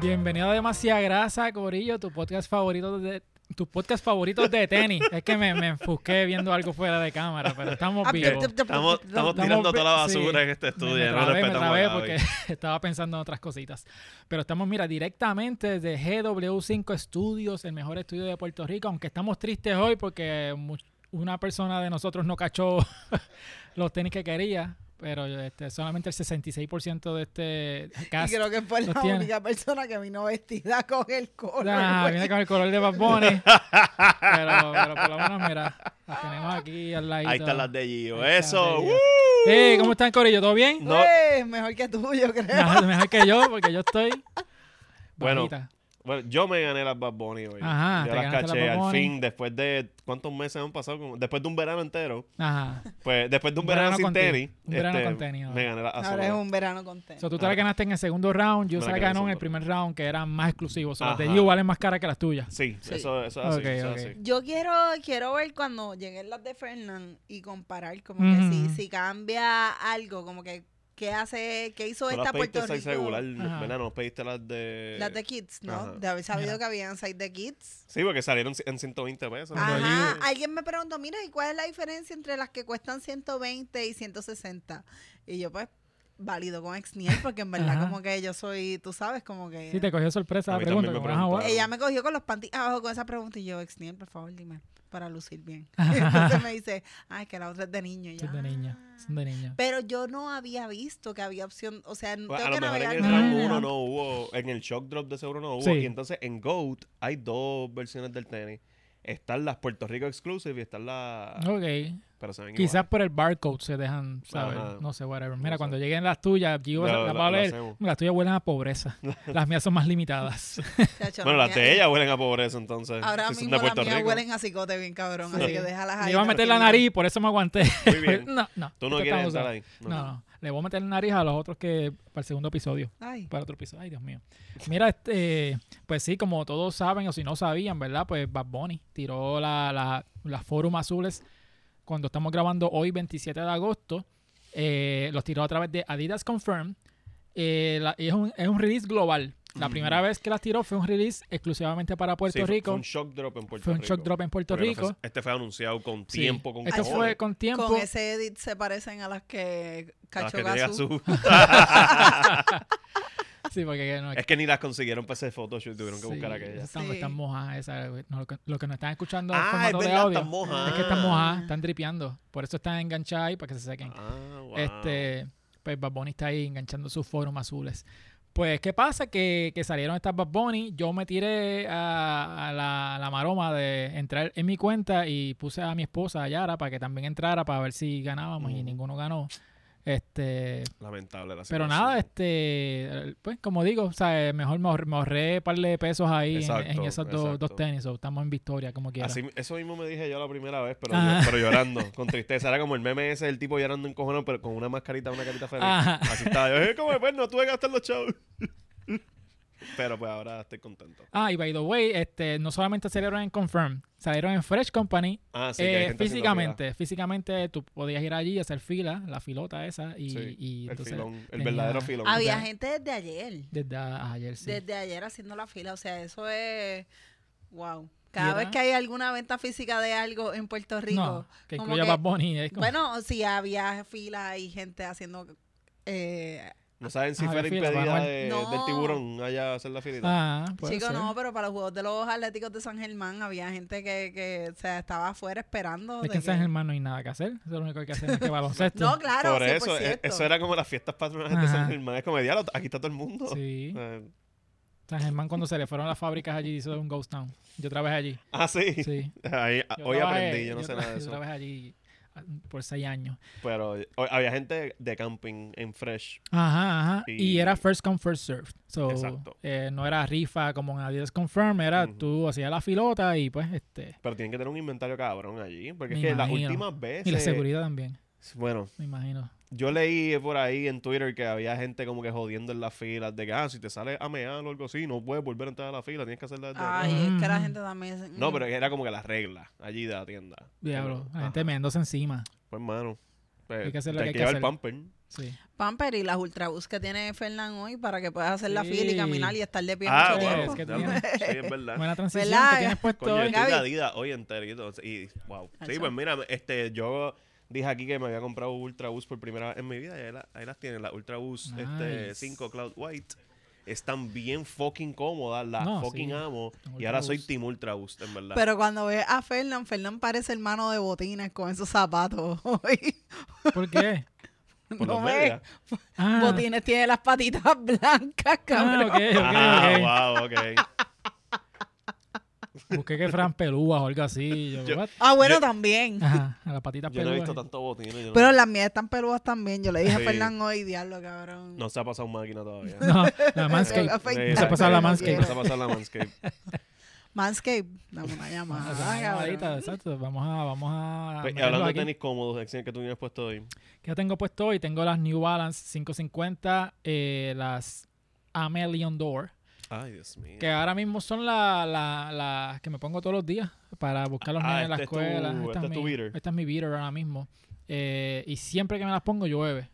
Bienvenido a Demasiada Grasa, Corillo, tu podcast favorito de tus podcasts favoritos de tenis. Es que me, me enfusqué viendo algo fuera de cámara, pero estamos vivos. Estamos, estamos Estamos tirando toda la sí. basura en este Me- estudio. me no trabé, me respetamos Gaby. porque estaba pensando en otras cositas. Pero estamos, mira, directamente desde GW5 Studios, el mejor estudio de Puerto Rico, aunque estamos tristes hoy porque una persona de nosotros no cachó los tenis que quería, pero este, solamente el 66% de este Y cast creo que fue la tiene. única persona que vino vestida con el color. Ah, güey. viene con el color de Bad Bunny. pero, pero por lo menos, mira, las tenemos aquí al lado. Ahí están las de Gio. Ahí Eso. las de Gio. ¡woo! Hey, ¿cómo están, Corillo? ¿Todo bien? No. Eh, mejor que tú, yo creo. Mejor, mejor que yo, porque yo estoy. Bueno, bajita. Bueno, yo me gané las Bad Bunny hoy. Ajá, yo las las caché al fin, después de. ¿Cuántos meses han pasado? Después de un verano entero. Ajá. Pues después de un, Un verano, verano sin tenis. Un verano este, con tenis ahora. Me gané las Ahora es un verano contento. So, tú te la ganaste en el segundo round, yo Me se la ganó en el primer round, que eran más exclusivos. So, las de. You valen más caras que las tuyas. Sí, Sí. eso, eso es así. Ok, eso ok. es así. Yo quiero, quiero ver cuando lleguen las de Fernán y comparar como que si, si cambia algo, como que qué hace, qué hizo esta Puerto Rico. regular. ¿verdad? No pediste las de... Las de Kids, ¿no? Ajá. De haber sabido que habían seis de Kids. Sí, porque salieron en 120 pesos. Ajá, alguien me preguntó, mira, ¿y cuál es la diferencia entre las que cuestan 120 y 160? Y yo, pues, válido con Exniel, porque en verdad Ajá. como que yo soy, tú sabes, como que... Sí, te cogió sorpresa la pregunta. me como, preguntaron. Ella me cogió con los panties abajo con esa pregunta y yo, Exniel, por favor, dime, para lucir bien. Entonces me dice, ay, que la otra es de niño. Y yo, Son de niña. Son de niña. Pero yo no había visto que había opción, o sea, Pues, tengo a lo que mejor en navegar. el no, round no, 1 no. no hubo, en el shock drop de seguro no hubo. Sí. Y entonces en GOAT hay dos versiones del tenis. Están las Puerto Rico Exclusive y están las... Ok. Pero se ven Quizás igual. por el barcode se dejan saber. Ajá. No sé, whatever. Mira, No cuando sé. lleguen las tuyas, Gio Lo- las lo- va a leer. Las tuyas huelen a pobreza. las mías son más limitadas. Bueno, la las de ella huelen a pobreza entonces. Ahora si son mismo las mías Rico. huelen a cicote bien cabrón, Sí. así que déjalas ahí. Le iba a meter la nariz, por eso me aguanté. Muy bien. no, no. Tú no quieres usado. ahí. No, no. Le voy a meter la nariz a los otros que para el segundo episodio. Ay. Para otro episodio. Ay, Dios mío. Mira, este, pues sí, como todos saben, o si no sabían, ¿verdad? Pues Bad Bunny tiró la, la, las Forum Azules cuando estamos grabando hoy, 27 de agosto. Eh, los tiró a través de Adidas Confirm. Eh, la- y es, un, es un release global. La primera vez que las tiró fue un release exclusivamente para Puerto Sí, Rico. Fue un shock drop en Puerto Fue un Rico. shock drop en Puerto Porque no Rico. fue- este fue anunciado con Sí. tiempo, con cojones. fue con tiempo. Con ese edit se parecen a las que A las Cacho que Gazú. su- Sí, porque no, Es que ni las consiguieron para ese photoshoot, tuvieron que Sí, buscar aquellas. Están, Sí. están mojadas esas. no, lo, que, lo que nos están escuchando Ah, es de audio. están mojadas. Es que están mojadas, están dripeando. Por eso están enganchadas ahí para que se sequen. Ah, wow. Este, pues Bad Bunny está ahí enganchando sus foros azules. Pues, ¿qué pasa? Que, que salieron estas Bad Bunny. Yo me tiré a, a la, la maroma de entrar en mi cuenta y puse a mi esposa, a Yara, para que también entrara para ver si ganábamos y Ujú. ninguno ganó. Este, Lamentable la pero nada, este, pues como digo, o sea, mejor me ahorré, me ahorré un par de pesos ahí en- esos dos, tenis. o estamos en victoria, como quiera. Así- eso mismo me dije yo la primera vez, pero, Ajá. pero llorando, con tristeza. Era como el meme ese del tipo llorando en cojones, pero con una mascarita, una carita feliz. Ajá. Así estaba yo. "Eh, como pues no tuve que gastar los chavos. Pero pues ahora estoy contento. Ah, y by the way, este, no solamente salieron en Confirm, salieron en Fresh Company. Ah, sí, que hay eh, gente físicamente, físicamente tú podías ir allí, hacer fila, la filota esa, y. Sí, y el entonces filón, el verdadero filón. Había gente desde ayer. desde a- ayer, sí. Desde ayer haciendo la fila. O sea, eso es. Wow. Cada vez que hay alguna venta física de algo en Puerto Rico. no, que como incluya que- Bad Bunny. como- Bueno, sí, había fila y gente haciendo. Eh, No saben si Ah, fue la impedida de- No. del tiburón allá a hacer la filita. ah, Chicos, no, pero para los Juegos de los Atléticos de San Germán había gente que, que o sea, estaba afuera esperando. Es de que en San Germán no hay nada que hacer. Eso es lo único que hay que hacer, más que baloncesto. No, claro, Por eso, 100%. eh, eso era como las fiestas patronales de. San Germán. Es como, diablo, aquí está todo el mundo. Sí. Eh, San Germán cuando se le fueron las fábricas allí hizo un ghost town. Yo trabajé allí. ah, sí. Sí. Ahí- Yo hoy trabajé- aprendí, yo no sé nada de Yo eso. trabajé allí por seis años. Pero había gente de camping en Fresh. Ajá, ajá. Y, Y- era first come, first served. So, Exacto. eh, no era rifa como en Adidas Confirm, era Ujú. tú hacías la filota y pues este. Pero tienen que tener un inventario cabrón allí. Porque Me es que las últimas veces. Y la seguridad también, Bueno, me imagino. Yo leí por ahí en Twitter que había gente como que jodiendo en las filas. De que, ah, si te sales a mear o algo así, no puedes volver a entrar a la fila. Tienes que hacerla desde atrás. Ay, es que la gente también. No, pero era como que la regla allí de la tienda. Diablo, Como, la gente meándose encima. Pues, mano. Pues, Hay que hacer lo que hay que llevar hacer. pamper. Sí. Pamper y las ultrabús que tiene Fernán hoy para que puedas hacer la fila y caminar y estar de pie Ah, mucho wow. tiempo. Es que tiene- Sí, es verdad. Buena transición ¿Verdad? que tienes puesto Coño, hoy. Adidas hoy enterito. Y, wow. Sí, pues mira, este, yo dije aquí que me había comprado Ultra Boost por primera vez en mi vida y ahí, la- ahí las tienen, las Ultra Boost este, Nice. 5 Cloud White. Están bien fucking cómodas, las No, fucking sí. amo. Y ahora soy. Team Ultra Boost, en verdad. Pero cuando ves a Fernán, Fernán parece hermano de botines con esos zapatos hoy. ¿Por qué? por no ves. Ah, Botines tiene las patitas blancas, ah, cabrón. ok, ok, Ah, ok. wow, ok. Busqué que Fran pelúas o algo así. Yo, Yo- what? Ah, bueno, Yo- también. Ajá, a las patitas Yo no he pelúas. visto tanto no- Pero las mías están peludas también. Yo le dije Sí. a Fernán hoy, diablo, cabrón. No se ha pasado máquina todavía. No, la afeitar, Se ha pasado la no quiero. se ha pasado la Manscaped. Manscape, dame una llamada. Ah, exacto. Vamos a, vamos a. Pues, hablando de tenis cómodos, que tú tienes puesto hoy. ¿Qué tengo puesto hoy? Tengo las New Balance 550, eh, las Amelion Door, Ay, Dios mío. que ahora mismo son las la, la que me pongo todos los días para buscar a los Ah, niños en la este es tu- escuela. este esta, es tu mi, beater. esta es mi beater ahora mismo. Eh, y siempre que me las pongo llueve.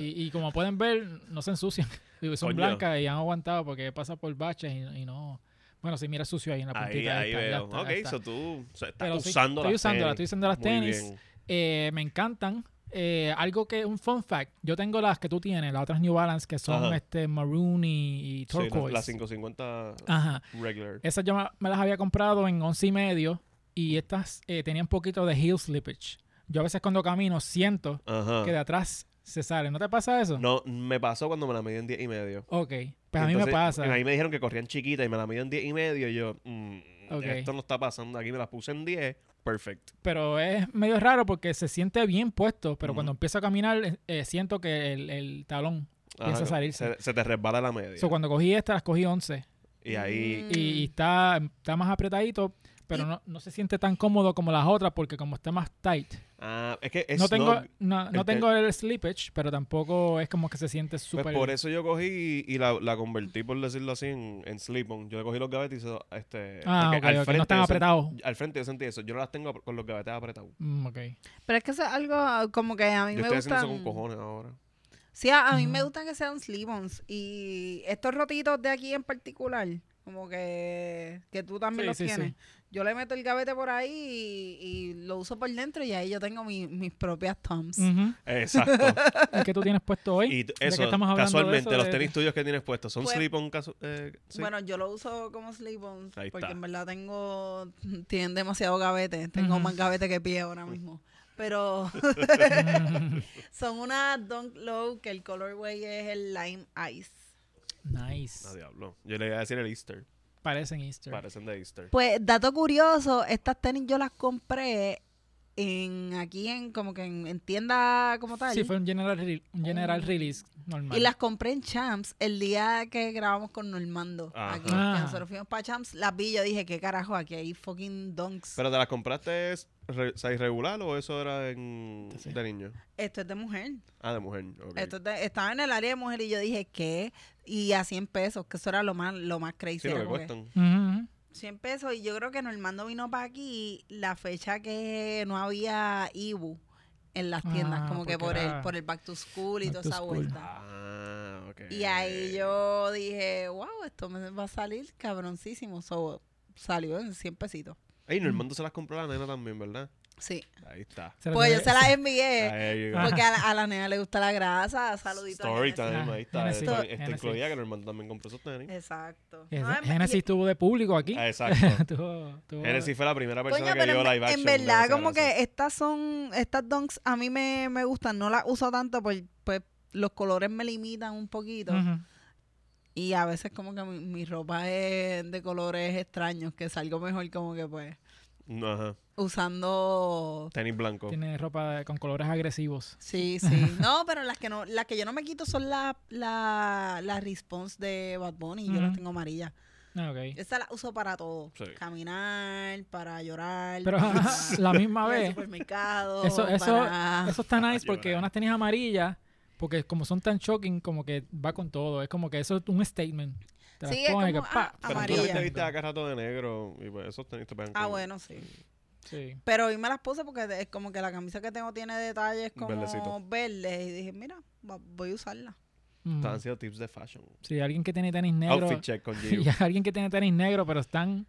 Y, y como pueden ver, no se ensucian. Digo, Son Coño. blancas y han aguantado porque pasa por baches y, y no... Bueno, sí, mira sucio ahí en la puntita. Ahí, ahí está, veo. está, ok, está. so tú o sea, estás Pero sí, usando estoy las usándolas, tenis. estoy usando las Muy tenis. Eh, me encantan. Eh, algo que, un fun fact, yo tengo las que tú tienes, las otras New Balance que son Ajá. este maroon y, y Sí, turquoise. la 550 Ajá. regular. Esas yo me, las había comprado en once y medio y estas eh, tenían un poquito de heel slippage. Yo a veces cuando camino siento Ajá. que de atrás se sale. ¿No te pasa eso? No, me pasó cuando me la medí en 10 y medio. Ok, pues a mí me pasa. A mí me dijeron que corrían chiquitas y me la medí en 10 y medio. Y yo, mm, esto no está pasando. Aquí me las puse en 10. Perfect. Pero es medio raro porque se siente bien puesto, pero cuando empiezo a caminar eh, eh, siento que el, el talón empieza a salirse. Se, se te resbala la media. So, cuando cogí esta, las cogí 11. y ahí. Mm. y, y está, está más apretadito, pero Y- no, no se siente tan cómodo como las otras porque como está más tight. Ah, es que es no tengo, no- no, no el- tengo el slippage, pero tampoco es como que se siente Pues súper... por eso yo cogí y, y la, la convertí, por decirlo así, en, en slip-on. Yo le cogí los gavetes y hice, este... Ah, ok, ok, no están yo apretados. Al frente yo sentí eso. Yo no las tengo con los gavetes apretados. Mm, ok. Pero es que eso es algo como que a mí Yo me estoy haciendo eso gustan. con cojones ahora. Sí, a, a mí me gustan que sean slip-ons. Y estos rotitos de aquí en particular, como que, que tú también Sí, los sí, sí. Yo le meto el gavete por ahí y, y lo uso por dentro y ahí yo tengo mi- mis propias thumbs. Ujú. Exacto. ¿Y qué tú tienes puesto hoy? y eso, estamos hablando de casualmente, eso, los de- tenis tuyos que tienes puestos, ¿son Pues- slip-on? eh, sí? Bueno, yo lo uso como slip-ons Ahí porque está. en verdad tengo, tienen demasiado gavete. Tengo más gavete que pie ahora mismo. Pero son unas Dunk Low que el colorway es el Lime Ice. nice. Ah, diablo. Yo le iba a decir el Easter. Parecen Easter. Parecen de Easter. Pues, dato curioso, estas tenis yo las compré en aquí en como que en, en tienda como tal. Sí, fue un general, re- un general Oh. release normal. Y las compré en Champs el día que grabamos con Normando. Ajá. Aquí, Ah. que nosotros fuimos para Champs, las vi y yo dije, ¿qué carajo? Aquí hay fucking donks. ¿Pero te las compraste re- regular o eso era en, Sí. de niño? Esto es de mujer. Ah, de mujer. Esto es de- estaba en el área de mujer y yo dije, ¿qué? Y a 100 pesos, que eso era lo más, lo más crazy. Sí, lo que que. 100 pesos y yo creo que Normando vino para aquí la fecha que no había Ibu en las tiendas, Ah, como que por el, por el back to school y toda to esa school. vuelta. Ah. Y ahí yo dije, wow, esto me va a salir cabroncísimo. So, salió en 100 pesitos. Ey, Normando se las compró a la nena también, ¿verdad? Sí. Ahí está. Pues yo se las envié. Porque a la, a la nena le gusta la grasa. Saludito Story time, Ah, ahí está. Genesis. Incluía que Normando también compró esos tenis. Exacto. En- Genesis tuvo de público aquí. Ah, exacto. tuvo- tuvo- Genesis fue la primera persona Coño, que vio en, live en action. de verdad como que estas son, estas donks a mí me, me gustan, no las uso tanto pues, pues los colores me limitan un poquito y a veces como que mi, mi ropa es de colores extraños que salgo mejor como que pues Ajá. usando Tenis blanco. Tiene ropa con colores agresivos. sí sí no pero las que no las que yo no me quito son las la, la response de Bad Bunny yo las tengo amarillas Ah, esa la uso para todo Sí. caminar para llorar Pero para la misma vez, supermercado Eso- eso- para- eso está nice porque unas tenis amarillas, porque como son tan shocking, como que va con todo. Es como que eso es un statement. Te las Sí, es pones como, que, pa, ah, Pero tú amarilla. te viste a cada rato de negro y pues esos tenis te pegan Ah, con- bueno, sí. Sí. Pero hoy me las puse porque es como que la camisa que tengo tiene detalles como Verdecito. verdes. Y dije, mira, va- voy a usarla. Mm. Estos han sido tips de fashion. Sí, alguien que tiene tenis negro. Outfit check con y alguien que tiene tenis negro, pero están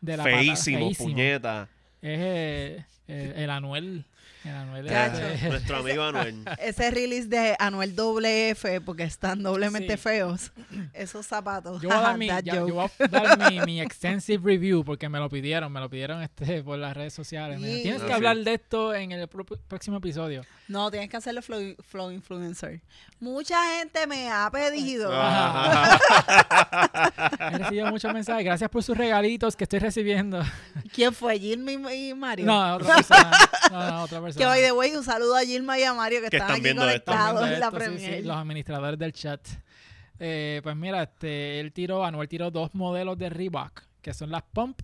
de la pata- Feísimo, feísimo. puñeta. Es eh, el, el Anuel. El Anuel es- Chacho. es- Nuestro amigo Anuel. Ese release de Anuel doble F, porque están doblemente Sí. feos. Esos zapatos. Yo voy a dar, mi, ya- yo voy a dar mi, mi extensive review porque me lo pidieron, me lo pidieron este por las redes sociales. Sí. Tienes Ah, que sí. hablar de esto en el próximo episodio. No, tienes que hacerlo flow, flow influencer. Mucha gente me ha pedido. Ah. He recibido muchos mensajes. Gracias por sus regalitos que estoy recibiendo. ¿Quién fue? Gilma y y Mario. No, otra persona. No, no, otra Que by the way, un saludo a Gilma y a Mario que, Que están están aquí conectados en la esto, sí, sí, premier. los administradores del chat. Eh, pues mira, este, él tiró, Anuel tiró dos modelos de Reebok, que son las Pump,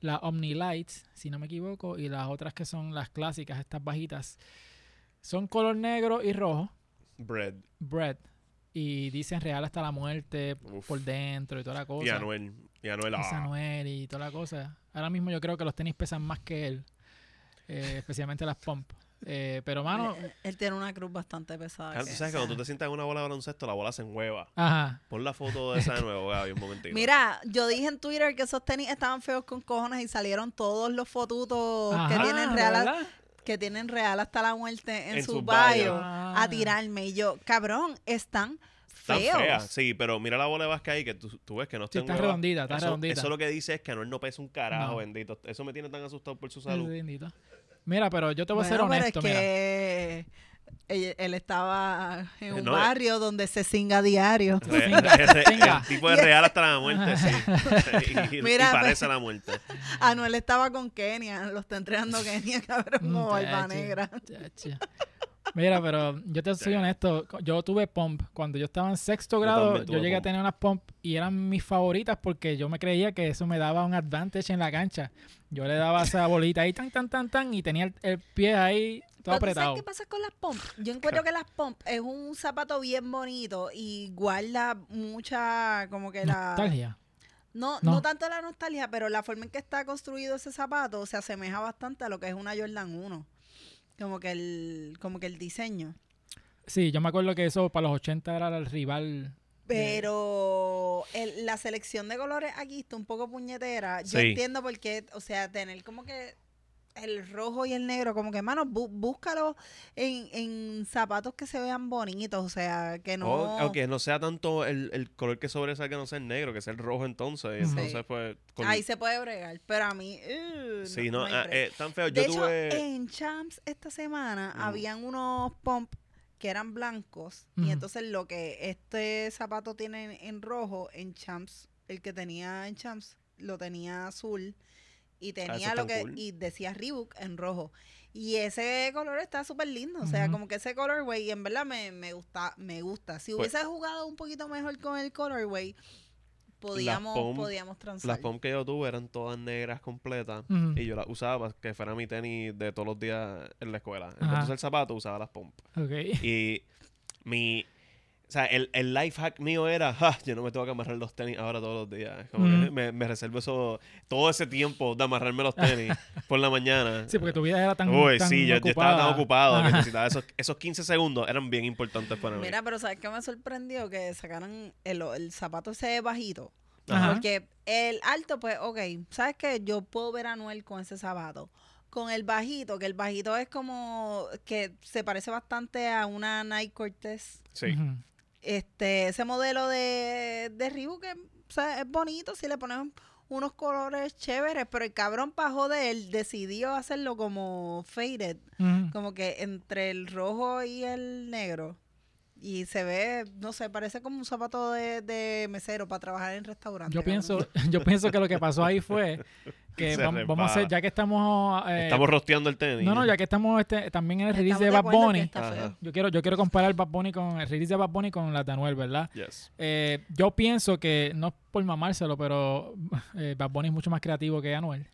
las Omni Lights, si no me equivoco, y las otras que son las clásicas, estas bajitas. Son color negro y rojo, Bread. bread, y dicen real hasta la muerte Uf. por dentro y toda la cosa. Y Anuel. Y Anuel. Y ah. Samuel y toda la cosa. Ahora mismo yo creo que los tenis pesan más que él, eh, especialmente las Pump. Eh, pero mano, él, él tiene una cruz bastante pesada. Claro, que- tú sabes que cuando tú te sientas en una bola de baloncesto, la bola se enhueva. ajá. Pon la foto de esa de nuevo, Gaby, un momentito. Mira, yo dije en Twitter que esos tenis estaban feos con cojones y salieron todos los fotutos que tienen real ¿verdad? que tienen real hasta la muerte en, En su su bio bio. Ah. a tirarme. Y yo, cabrón, están Están feos. feas, sí, pero mira la bola de básquet ahí que tú, tú ves que no Sí, está está enhuevada. redondita, está eso, redondita. Eso lo que dice es que Anuel no pesa un carajo, No. bendito. Eso me tiene tan asustado por su salud. bendito. Mira, pero yo te voy a ser Bueno, pero honesto, es mira. que él, él estaba en Eh, un no, barrio donde se singa diario. Re- re- el tipo de real hasta la muerte, sí. y, y Mira, pues, parece la muerte. Anuel estaba con Kenia, lo está entrenando Kenia, cabrón, como Mm, barba chacho, negra. chacho. Mira, pero yo te soy honesto. Yo tuve pump. Cuando yo estaba en sexto grado, yo, llegué a tener unas pump y eran mis favoritas porque yo me creía que eso me daba un advantage en la cancha. Yo le daba esa bolita ahí, tan, tan, tan, tan, y tenía el, el pie ahí todo Pero ¿tú apretado. ¿Sabes qué pasa con las pump? Yo encuentro que las pump es un zapato bien bonito y guarda mucha, como que la... Nostalgia. No, No. no tanto la nostalgia, pero la forma en que está construido ese zapato se asemeja bastante a lo que es una Jordan 1. Como que el, como que el diseño. Sí, yo me acuerdo que eso para los 80 era el rival. Pero el- la selección de colores aquí está un poco puñetera. Yo Sí. entiendo por qué, o sea, tener como que el rojo y el negro, como que, mano, bú- búscalo en, en zapatos que se vean bonitos, o sea, que no... O- aunque no sea tanto el, el color que sobresalga, no sea el negro, que sea el rojo entonces. Y Sí. entonces, pues. con- Ahí se puede bregar, pero a mí... uh, sí, no, hay ah, eh, tan feo. De Yo hecho, tuve. en Champs esta semana habían unos pump que eran blancos y entonces lo que este zapato tiene en, en rojo, en Champs, el que tenía en Champs, lo tenía azul y tenía lo que cool. y decía Reebok en rojo. Y ese color está súper lindo, o sea, como que ese colorway en verdad me, me gusta, me gusta. Si Pues- hubiese jugado un poquito mejor con el colorway, podíamos, pump- podíamos transar. Las pump que yo tuve eran todas negras completas. Y yo las usaba para que fuera mi tenis de todos los días en la escuela. Ajá. Entonces el zapato usaba las. Ok. Y mi. O sea, el, el life hack mío era, "Ja, yo no me tengo que amarrar los tenis ahora todos los días. Como que me, me reservo eso, todo ese tiempo de amarrarme los tenis por la mañana. Sí, porque tu vida era tan. Uy, tan sí, yo, yo estaba tan ocupado que necesitaba esos, esos 15 segundos, eran bien importantes para mí. Mira, pero ¿sabes qué me sorprendió? Que sacaran el, el zapato ese bajito. Ajá. Porque el alto, pues, ok, ¿sabes qué? Yo puedo ver a Noel con ese zapato. Con el bajito, que el bajito es como que se parece bastante a una Nike Cortez. Sí. Este, ese modelo de, de Reebok que, o sea, es bonito si le pones unos colores chéveres, pero el cabrón pajo de él decidió hacerlo como faded, como que entre el rojo y el negro. Y se ve, no sé, parece como un zapato de, de mesero para trabajar en restaurante. Yo pienso, yo pienso que lo que pasó ahí fue que vamos, a hacer, ya que estamos. eh, Estamos rosteando el tenis. no, no, ya que estamos este, también en el release Estamos de de Bad Bunny. Yo quiero, yo quiero comparar Bad Bunny con el release de Bad Bunny con la de Anuel, ¿verdad? Yes. Eh, yo pienso que, no es por mamárselo, pero eh, Bad Bunny es mucho más creativo que Anuel.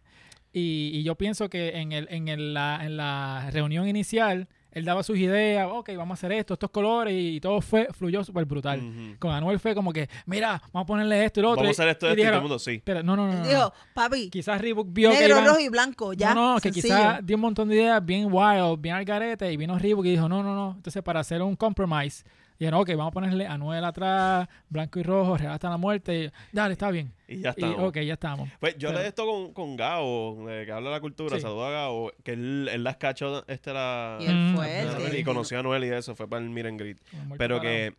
Y, y yo pienso que en, el, en, el- la, en la reunión inicial, él daba sus ideas, ok, vamos a hacer esto, estos colores, y, todo fue, fluyó súper brutal. Con Anuel fue como que, mira, vamos a ponerle esto y lo otro. Vamos a hacer esto, y esto y todo el mundo, sí. Pero no, no, no. No, dijo, no. papi, Quizás Reebok vio que negro, rojo y blanco, ya. no, no, que sencillo. quizás dio un montón de ideas bien wild, bien al garete, y vino Reebok y dijo, no, no, no. Entonces, para hacer un compromise, dijeron, ok, vamos a ponerle Anuel atrás, blanco y rojo, real hasta la muerte. Y, Dale, está bien. Y ya Y, está. ok, ya estamos. Pues yo leí esto con, con Gao, eh, que habla de la cultura, Sí. saluda a Gao, que él, él las cachó, este era... Y él fue a y conoció a Noel y eso, fue para el Miren Grit. Pero parado. que,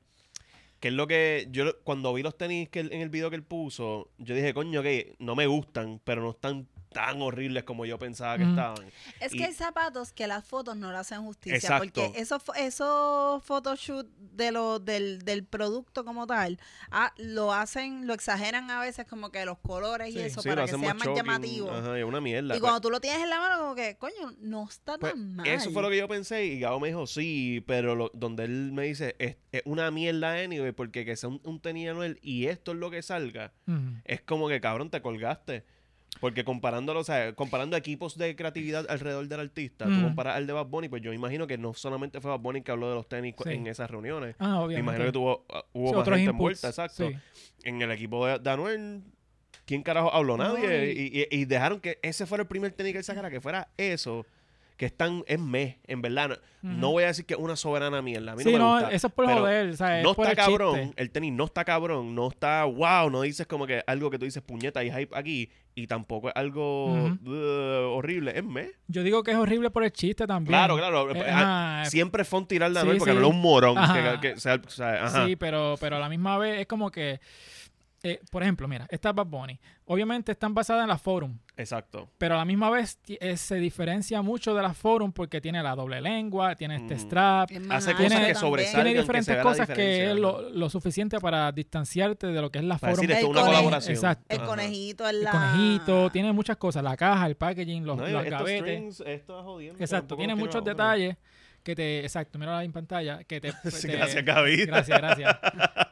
que es lo que yo cuando vi los tenis que él- en el video que él puso, yo dije, coño, que no me gustan, pero no están tan horribles como yo pensaba que Mm. estaban. Es Y- que hay zapatos que las fotos no le hacen justicia. Exacto. Porque esos, esos photoshoot de lo, del, del producto como tal, ah, lo hacen, lo exageran a veces como que los colores y eso Sí, para que sea más shocking, llamativo. Ajá, y es una mierda. Y cuando tú lo tienes en la mano, como que, coño, no está Pues, tan mal. eso fue lo que yo pensé y Gabo me dijo, sí, pero lo- donde él me dice, es, es una mierda anyway, porque que sea un, un tenis Anuel y esto es lo que salga, es como que cabrón, te colgaste. Porque comparándolo, o sea, comparando equipos de creatividad alrededor del artista, tú Mm. comparas al de Bad Bunny, pues yo imagino que no solamente fue Bad Bunny que habló de los tenis Sí. en esas reuniones. Ah, Me obviamente. imagino que tuvo, uh, hubo Sí, más gente envuelta, exacto. sí. En el equipo de, de Anuel, ¿quién carajo habló? Nadie. y- Y, y- y dejaron que ese fuera el primer tenis que él sacara, que fuera eso. Que es tan, es me, en verdad. No, no voy a decir que es una soberana mierda. A mí Sí, no me no, gusta. eso es por joder, o sea, no está el cabrón, chiste. el tenis no está cabrón, no está wow, no dices como que algo que tú dices puñeta y hype aquí y tampoco es algo uh, horrible, es me. Yo digo que es horrible por el chiste también. Claro, claro. Eh, ah, ajá, Siempre fue un tirar de Sí, porque sí. no es un morón. Ajá. Que, que- o sea, o sea, ajá. Sí, pero, pero a la misma vez es como que, eh, por ejemplo, mira, esta Bad Bunny, obviamente están basadas en la forum, Exacto. pero a la misma vez eh, se diferencia mucho de la forum porque tiene la doble lengua, tiene este strap, Hace alto cosas que sobresalen. tiene que diferentes la cosas que es lo, lo suficiente para distanciarte de lo que es la Para forum. decir esto es El una conejo. colaboración. Exacto. El conejito, el, El la... conejito, tiene muchas cosas, la caja, el packaging, los, No, los estos gavetes. strings, esto es jodiendo, que Exacto, tiene muchos otra. Que te, exacto, mira ahí en pantalla, que te, Sí, te- gracias, Gaby. gracias, gracias.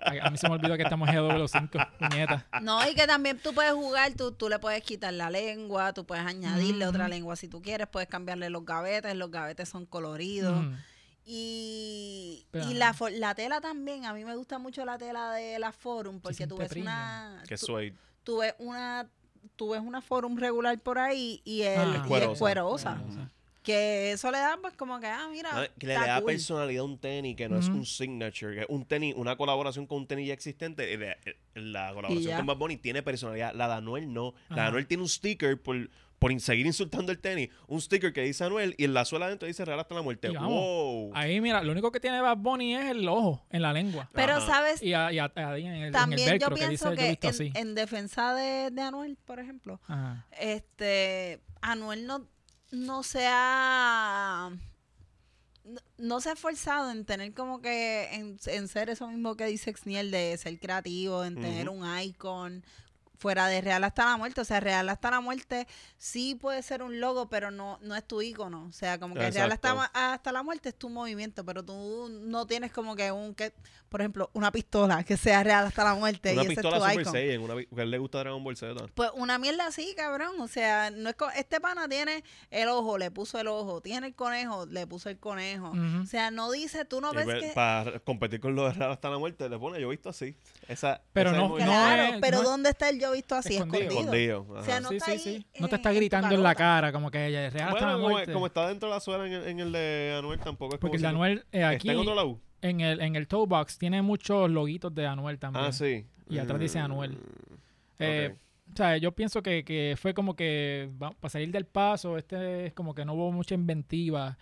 A, a mí se me olvidó que estamos en GW5, puñeta. No, y que también tú puedes jugar, tú, tú le puedes quitar la lengua, tú puedes añadirle otra lengua si tú quieres, puedes cambiarle los gavetes, los gavetes son coloridos. Ujú. Y, Pero- y la, la tela también, a mí me gusta mucho la tela de la Forum porque tú ves premium. una Que tú, suede. tú ves una tú ves una Forum regular por ahí y, el, Ah. y es Cuerosa. cuerosa. Cuerosa. Que eso le da pues como que, ah, mira, Que le da cool. personalidad a un tenis que no es un signature, que es un tenis, una colaboración con un tenis ya existente. eh, eh, La colaboración con Bad Bunny tiene personalidad. La de Anuel no. La de. Anuel tiene un sticker por, por seguir insultando el tenis. Un sticker que dice Anuel y en la suela adentro dice Real hasta la muerte. Vamos, Wow. Ahí, mira, lo único que tiene Bad Bunny es el ojo en la lengua. Pero Ajá. sabes, Y, a- y a- ahí en el, en el también yo que pienso dice, que en, defensa de, de Anuel, por ejemplo, Ajá. este Anuel no, no se ha no, se ha esforzado en tener como que en, en ser eso mismo que dice Xniel de ser creativo, en tener un icon fuera de Real hasta la muerte, o sea, Real hasta la muerte sí puede ser un logo, pero no no es tu icono, o sea, como que Real hasta, Exacto. hasta la muerte es tu movimiento, pero tú no tienes como que un que por ejemplo, una pistola que sea Real hasta la muerte Una y ese pistola es tu Super icon. Saiyan, una, que a él le gusta Dragon Ball Z. Pues una mierda así, cabrón. O sea, no es co- este pana tiene el ojo, le puso el ojo. Tiene el conejo, le puso el conejo. Ujú. O sea, no dice, tú no Y ves ve- que... Para competir con los de Real hasta la muerte, le pone, yo he visto así. Esa, Pero esa no- es muy- no Claro, es- pero no es- ¿dónde está el yo visto así? Escondido. Escondido. escondido. O sea, ajá. no sí, está sí, ahí sí. No en- te está gritando en la cara como que ella es real hasta Bueno, la como, muerte. como está dentro de la suela en el, en el de Anuel, tampoco es como Porque el de Anuel eh, aquí ¿Está en otro lado? en el en el toe box tiene muchos loguitos de Anuel también. Ah, sí. Y atrás dice Mm, Anuel. ok. Eh, O sea, yo pienso que, que fue como que va- para salir del paso, este es como que no hubo mucha inventiva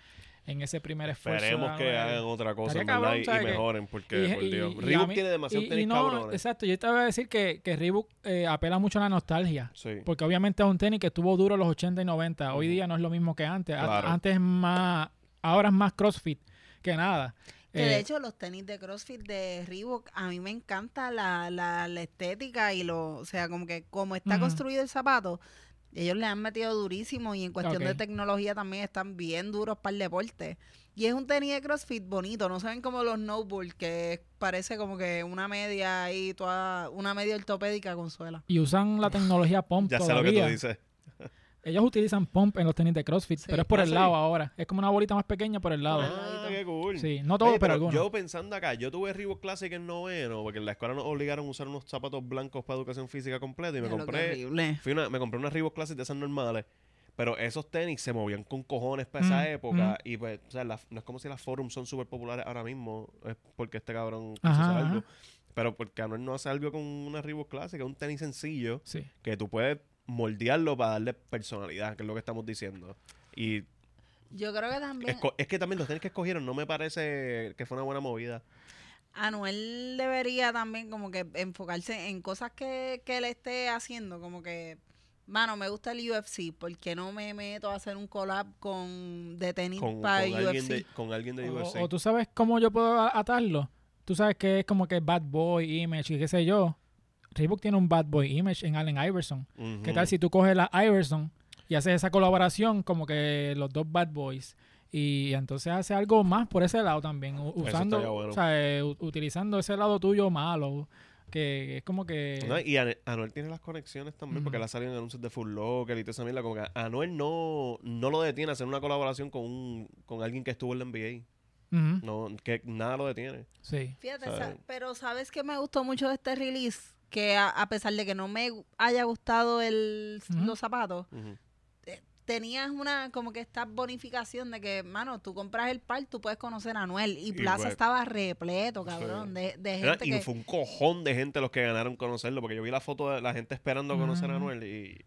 en ese primer esfuerzo. Esperemos que hagan otra cosa, cabrón, y- y, mejoren, porque, por Dios. y a Reebok mí- tiene demasiados y- y tenis no, cabrones. Exacto, yo te voy a decir que, que Reebok eh, apela mucho a la nostalgia. Sí. Porque obviamente es un tenis que estuvo duro los 80 y 90. Hoy día no es lo mismo que antes. Claro. Antes es más, ahora es más CrossFit que nada. Que de Eh, hecho los tenis de CrossFit de Reebok, a mí me encanta la, la, la estética y lo, o sea, como que como está construido el zapato, ellos le han metido durísimo y en cuestión de tecnología también están bien duros para el deporte. Y es un tenis de CrossFit bonito, no se ven como los Noble, que parece como que una media ahí, toda, una media ortopédica con suela. y usan la tecnología POM Ya sé lo que tú dices. Ellos utilizan pump en los tenis de CrossFit, Sí. pero es por Ah, el sí. lado ahora. Es como una bolita más pequeña por el lado. Ah, qué cool. Sí, no todo, Oye, pero algunos. Yo pensando acá, yo tuve Reebok Classic en noveno, porque en la escuela nos obligaron a usar unos zapatos blancos para educación física completa y me compré fui una- me compré unas Reebok Classic de esas normales. Pero esos tenis se movían con cojones para esa Mm, época. Y pues, o sea, la- no es como si las forums son súper populares ahora mismo. Es porque este cabrón Ajá, ajá. algo. Pero porque Anuel no hace algo con una Reebok Classic, es un tenis sencillo Sí. que tú puedes moldearlo para darle personalidad, que es lo que estamos diciendo. Y Yo creo que también es que también los tenis que escogieron no me parece que fue una buena movida. Anuel debería también como que enfocarse en cosas que, que él esté haciendo, como que, mano, me gusta el UFC, ¿por qué no me meto a hacer un collab con de tenis Con, con para alguien UFC? de, con alguien de O, UFC. o tú sabes cómo yo puedo atarlo. Tú sabes que es como que Bad Boy Image y qué sé yo. Reebok tiene un Bad Boy Image en Allen Iverson. ¿Qué tal si tú coges la Iverson y haces esa colaboración como que los dos Bad Boys? Y entonces hace algo más por ese lado también, usando, bueno. o sea, eh, utilizando ese lado tuyo malo, que es como que... No, y Anuel tiene las conexiones también, porque él ha salido en anuncios de Full Locker y toda esa mierda. Como que Anuel no, no lo detiene a hacer una colaboración con, un, con alguien que estuvo en la NBA. No, que nada lo detiene. sí. Fíjate, pero ¿sabes qué me gustó mucho de este release? Que a, a pesar de que no me haya gustado el, Ujú. los zapatos, Ujú. tenías una como que esta bonificación de que, mano, tú compras el par, tú puedes conocer a Anuel. Y Plaza pues- estaba repleto, cabrón, de, de Era- gente y que... fue un cojón de gente los que ganaron conocerlo, porque yo vi la foto de la gente esperando a conocer a. Anuel y...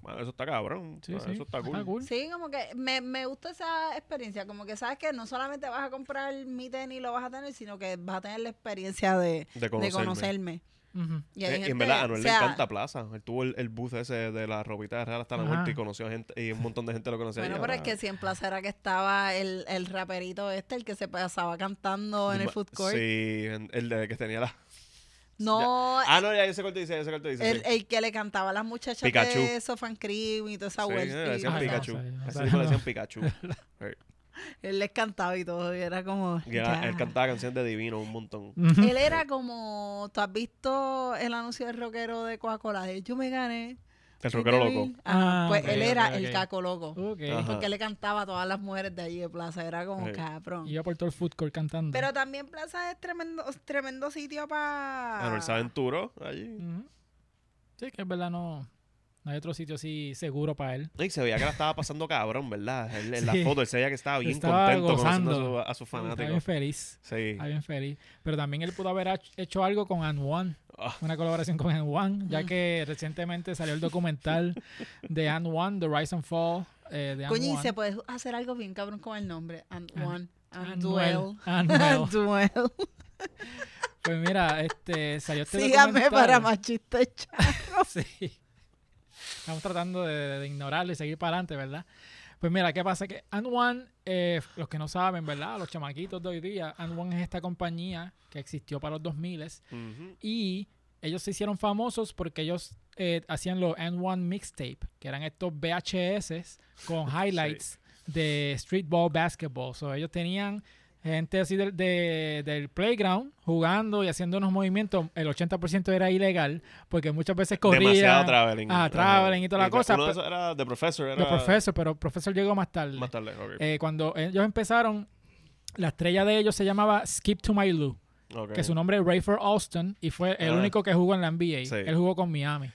Bueno, eso está cabrón. Sí, Ah, sí. Eso está cool. Está cool. Sí, como que me, me gusta esa experiencia, como que sabes que no solamente vas a comprar mi tenis y lo vas a tener, sino que vas a tener la experiencia de, De de conocerme. Y, Eh, y en gente- verdad, a Anuel o le sea, encanta Plaza. Él tuvo el, el booth ese de la ropita de Real hasta la Ajá. muerte y conoció a gente, y un montón de gente lo conocía. Bueno, pero es que si en Plaza era que estaba el, el raperito este, el que se pasaba cantando en el food court. Sí, en- el de que tenía la... No, Ah, no, ya ese corto dice, ese corto dice. el, sí. el que le cantaba a las muchachas Pikachu. de Sofan Cream y toda esa Sí, vuelta. le decían Ah, Pikachu. sé, Así sé, le decían Pikachu. Él les cantaba y todo, y era como... Y era- él cantaba canciones de Divino un montón. Él era como, ¿tú has visto el anuncio del rockero de Coca-Cola? De yo me gané. El rockero loco. mil". Ajá, Ah, pues él era el caco loco. Porque le cantaba a todas las mujeres de allí de Plaza. Era como Sí. cabrón. Iba por todo el food court cantando. Pero también Plaza es tremendo, tremendo sitio para... Anuel se aventuró allí. Sí, que es verdad, no, no hay otro sitio así seguro para él. Y se veía que la estaba pasando cabrón, ¿verdad? Él- en Sí. la foto él se veía que estaba bien Estaba contento conociendo gozando. a, su- a sus Está bien fanáticos. feliz. Sí. Está bien feliz. Pero también él pudo haber hecho algo con And One. Ah. Una colaboración con And One, ya Mm. que recientemente salió el documental de And One, The Rise and Fall eh, de And Coño, y se puede hacer algo bien cabrón con el nombre. And An- one. And Anuel. duel. And duel. Pues mira, este salió este Síganme documental. para más chistes. Sí. Estamos tratando de, de ignorarlo y seguir para adelante, ¿verdad? Pues mira, ¿qué pasa? Que And One, eh, los que no saben, ¿verdad? Los chamaquitos de hoy día, And One es esta compañía que existió para los 2000 Ujú. y ellos se hicieron famosos porque ellos eh, hacían los And One Mixtape, que eran estos VHS con highlights de streetball basketball. So, ellos tenían gente así del, de- del playground jugando y haciendo unos movimientos. El 80% era ilegal porque muchas veces corrían. Demasiado traveling. Ah, traveling y toda la cosa, Uno de era The Professor. Era Los profesor, pero profesor llegó más tarde. Más tarde, ok. Eh, cuando ellos empezaron, la estrella de ellos se llamaba Skip to My Lou, que su nombre es Rayford Alston y fue el Ah. único que jugó en la NBA. Sí. Él jugó con Miami.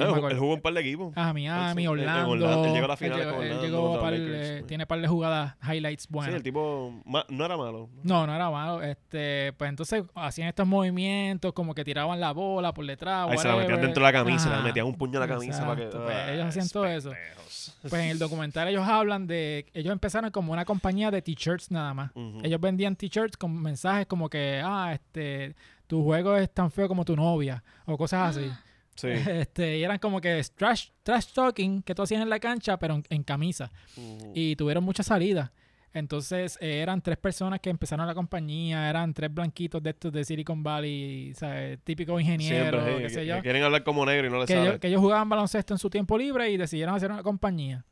Ah, él jugó un par de equipos. Ah, Miami, Él- Orlando. Orlando, él llegó a la final con él Orlando, llegó los par- Lakers, eh, sí. tiene par de jugadas, highlights Sí, buenas. el tipo ma- no era malo. No, no era malo. Este, pues entonces hacían estos movimientos como que tiraban la bola por detrás. Ahí se la metían dentro de la camisa, Ajá. le metían un puño a la camisa para que. Pues, Ah, ellos hacían todo eso. Pues en el documental ellos hablan de. Ellos empezaron como una compañía de t-shirts nada más. Ellos vendían t-shirts con mensajes como que, ah, este, tu juego es tan feo como tu novia, o cosas así. Sí. Este, y eran como que trash, trash talking que tú hacías en la cancha, pero en, en camisa. Y tuvieron muchas salidas. Entonces eh, eran tres personas que empezaron la compañía, eran tres blanquitos de estos de Silicon Valley, ¿sabes? típicos ingenieros, Siempre, sí, qué que- sé que yo. quieren hablar como negro y no les Que saben. ellos, que ellos jugaban baloncesto en su tiempo libre y decidieron hacer una compañía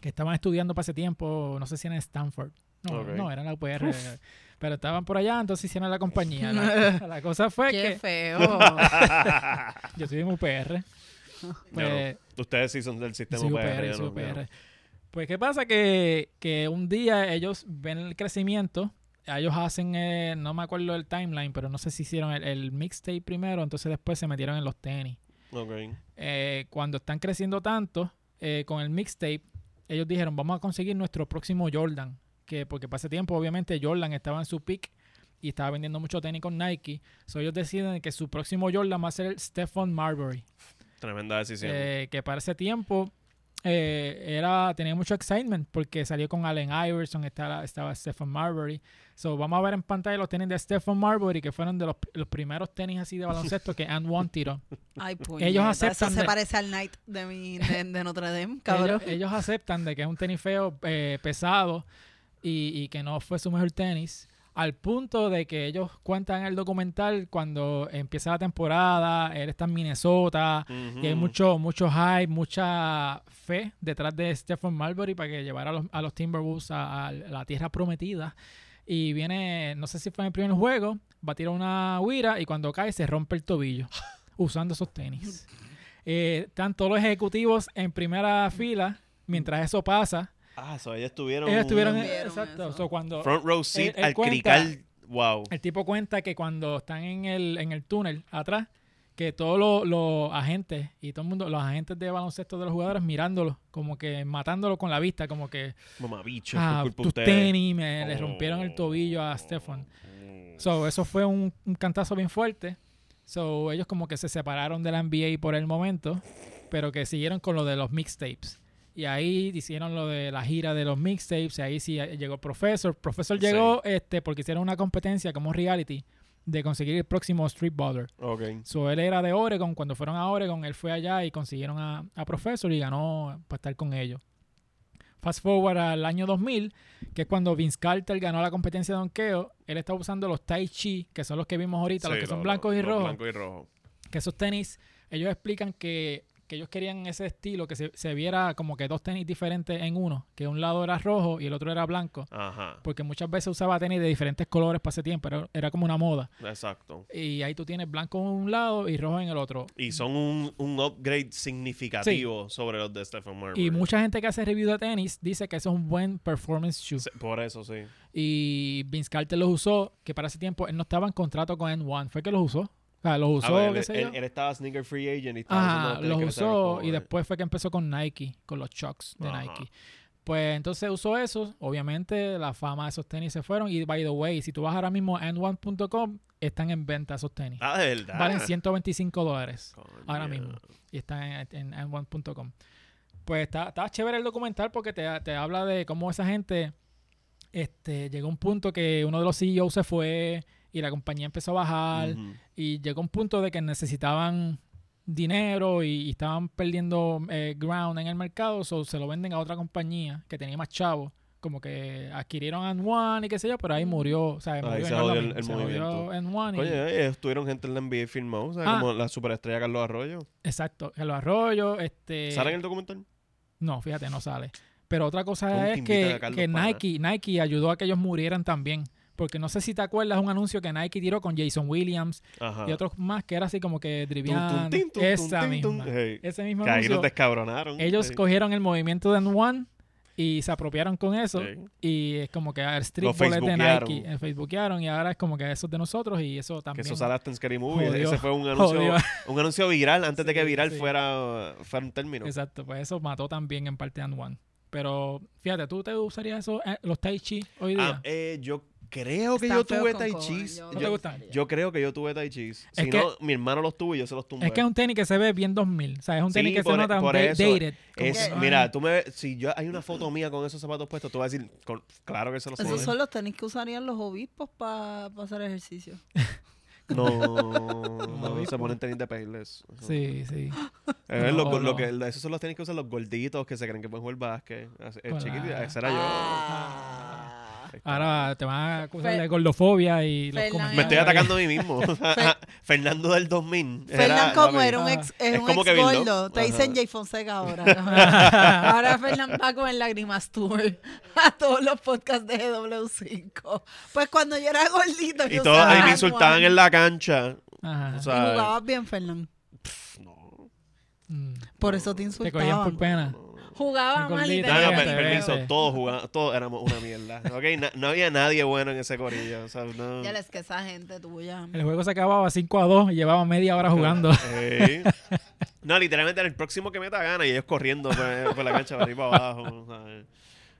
que estaban estudiando para ese tiempo, no sé si en Stanford. No, Ok. no, era la UPR. Pero estaban por allá, entonces hicieron la compañía. La, la cosa fue Qué que feo. yo estoy en UPR. Pues, Ustedes sí son del sistema UPR. UPR, no, UPR. Pues, ¿qué pasa? Que, que un día ellos ven el crecimiento. Ellos hacen, eh, no me acuerdo el timeline, pero no sé si hicieron el, el mixtape primero, entonces después se metieron en los tenis. Ok. Eh, cuando están creciendo tanto, eh, con el mixtape, ellos dijeron, vamos a conseguir nuestro próximo Jordan. Que, porque para ese tiempo, obviamente, Jordan estaba en su peak y estaba vendiendo mucho tenis con Nike. So, ellos deciden que su próximo Jordan va a ser el Stephon Marbury. Tremenda decisión. Eh, que para ese tiempo eh, era tenía mucho excitement porque salió con Allen Iverson, estaba, estaba Stephen Marbury. So, vamos a ver en pantalla los tenis de Stephen Marbury, que fueron de los, los primeros tenis así de baloncesto que And One tiró. Ay, pues. Ellos aceptan Eso se parece al Night de, mi, de, de Notre Dame, cabrón. ellos, ellos aceptan de que es un tenis feo, eh, pesado y, y que no fue su mejor tenis. Al punto de que ellos cuentan en el documental cuando empieza la temporada, él está en Minnesota, y hay mucho, mucho hype, mucha fe detrás de Stephen Marbury para que llevara a los, a los Timberwolves a, a la tierra prometida. Y viene, no sé si fue en el primer juego, va a tirar una huira y cuando cae se rompe el tobillo usando esos tenis. Eh, están todos los ejecutivos en primera fila mientras eso pasa. Ah, so ellos estuvieron. Ellos estuvieron, vieron exacto, eso. so, cuando Front row seat Él- él al cuenta- crical. Wow. el tipo cuenta que cuando están en el, en el túnel atrás, que todos los, los agentes y todo el mundo, los agentes de baloncesto de los jugadores mirándolos, como que matándolo con la vista, como que, Mamabicho, ah, tus tenis, me le rompieron el tobillo a Stefan. So, eso fue un, un cantazo bien fuerte. So, ellos como que se separaron de la NBA por el momento, pero que siguieron con lo de los mixtapes. Y ahí hicieron lo de la gira de los mixtapes, y ahí sí llegó el profesor. Profesor Sí. llegó este porque hicieron una competencia como reality de conseguir el próximo Street Baller. Ok. So, él era de Oregon. Cuando fueron a Oregon, él fue allá y consiguieron a, a Professor y ganó para estar con ellos. Fast forward al año 2000, que es cuando Vince Carter ganó la competencia de donkeo. Él estaba usando los Tai Chi, que son los que vimos ahorita, los que son los- blancos y rojos. Blancos y rojos. Que esos tenis, ellos explican que, que ellos querían ese estilo, que se, se viera como que dos tenis diferentes en uno, que un lado era rojo y el otro era blanco. Ajá. Porque muchas veces usaba tenis de diferentes colores para ese tiempo, era, era como una moda. Exacto. Y ahí tú tienes blanco en un lado y rojo en el otro. Y son un, un upgrade significativo sobre los de Stephen Marbury. Y mucha gente que hace review de tenis dice que eso es un buen performance shoe. Sí, Por eso, sí. Y Vince Carter los usó, que para ese tiempo él no estaba en contrato con N1. ¿Fue que los usó? Sea, los usó, ver, qué él, sé yo. él- él estaba sneaker free agent y estaba Ajá, los usó y después fue que empezó con Nike, con los Chucks de Ajá. Nike. Pues entonces usó eso. Obviamente la fama de esos tenis se fueron. Y by the way, si tú vas ahora mismo a n1.com, están en venta esos tenis. Ah, de verdad. Valen 125 dólares. Ahora mismo. y está en, en n1.com. Pues está, está chévere el documental porque te, te habla de cómo esa gente este, llegó a un punto que uno de los CEOs se fue y la compañía empezó a bajar y llegó un punto de que necesitaban dinero y, y estaban perdiendo eh, ground en el mercado, so se lo venden a otra compañía que tenía más chavos. Como que adquirieron a N1 y qué sé yo, pero ahí murió, o sea, Ahí murió se jodió la el- el se movimiento. jodió N1 y- Oye, eh, ellos tuvieron gente en la NBA firmado, o sea, Ah. como la superestrella Carlos Arroyo. Exacto, Carlos Arroyo, este... ¿Sale en el documental? No, fíjate, no sale. Pero otra cosa es que, que Nike, Nike ayudó a que ellos murieran también. Porque no sé si te acuerdas un anuncio que Nike tiró con Jason Williams Ajá. y otros más que era así como que driviando. Esa tum. misma. Hey. Ese mismo Que ahí anuncio. los descabronaron. Ellos Sí. cogieron el movimiento de N1 y se apropiaron con eso. Sí. Y es como que el street bullet de. Nike. eh, facebookearon y ahora es como que eso es de nosotros y eso Que también. eso sale hasta en Scary Movie. Jodió. Ese fue un anuncio, Jodió. un anuncio viral antes de que Sí, viral sí. fuera, fuera un término. Exacto, pues eso mató también en parte a N1. Pero fíjate, ¿tú te usarías eso, eh, los Tai Chi hoy día? Ah, eh, yo creo que Está yo tuve Tai yo- ¿No te Yo, creo que yo tuve Tai Chis. Si Es que- no, mi hermano los tuvo y yo se los tumbé. Es que es un tenis que se ve bien 2000. O sea, es un Sí, tenis que por- se nota por eso. dated. como Es- que, mira, tú me ves- si yo hay una foto mía con esos zapatos puestos, tú vas a decir, con- claro que se los Esos tuve. son los tenis que usarían los obispos para hacer ejercicio. No, no, se ponen tenis de payless. Sí, sí. Eh, lo- No, lo no. que, esos son los tenis que usan los gorditos que se creen que pueden jugar básquet. El la- ese era yo. Ah. Ahora te van a acusar de gordofobia y los. Me estoy atacando a mí mismo. Fernando del 2000. era- Fernán, como era un ex, Es es un como ex gordo, te dicen Jay Fonseca ahora. ahora Fernán va con el Lágrimas Tour a todos los podcasts de GW5. Pues cuando yo era gordito, Y yo todos ahí me insultaban en la cancha. Ajá. O Y jugabas bien, Fernán. no. Mm. Por eso te Te cogían insultaban. por pena. No. Jugaba mal y te No, no, per- permiso, todos jugaban, todos éramos una mierda. Ok, na- no había nadie bueno en ese corillo. O sea, no. Ya es que esa gente tuya. El juego se acababa 5 a 2 y llevaba media hora jugando. Ey. No, literalmente era el próximo que meta gana y ellos corriendo por, por la cancha para arriba para abajo. ¿sabes?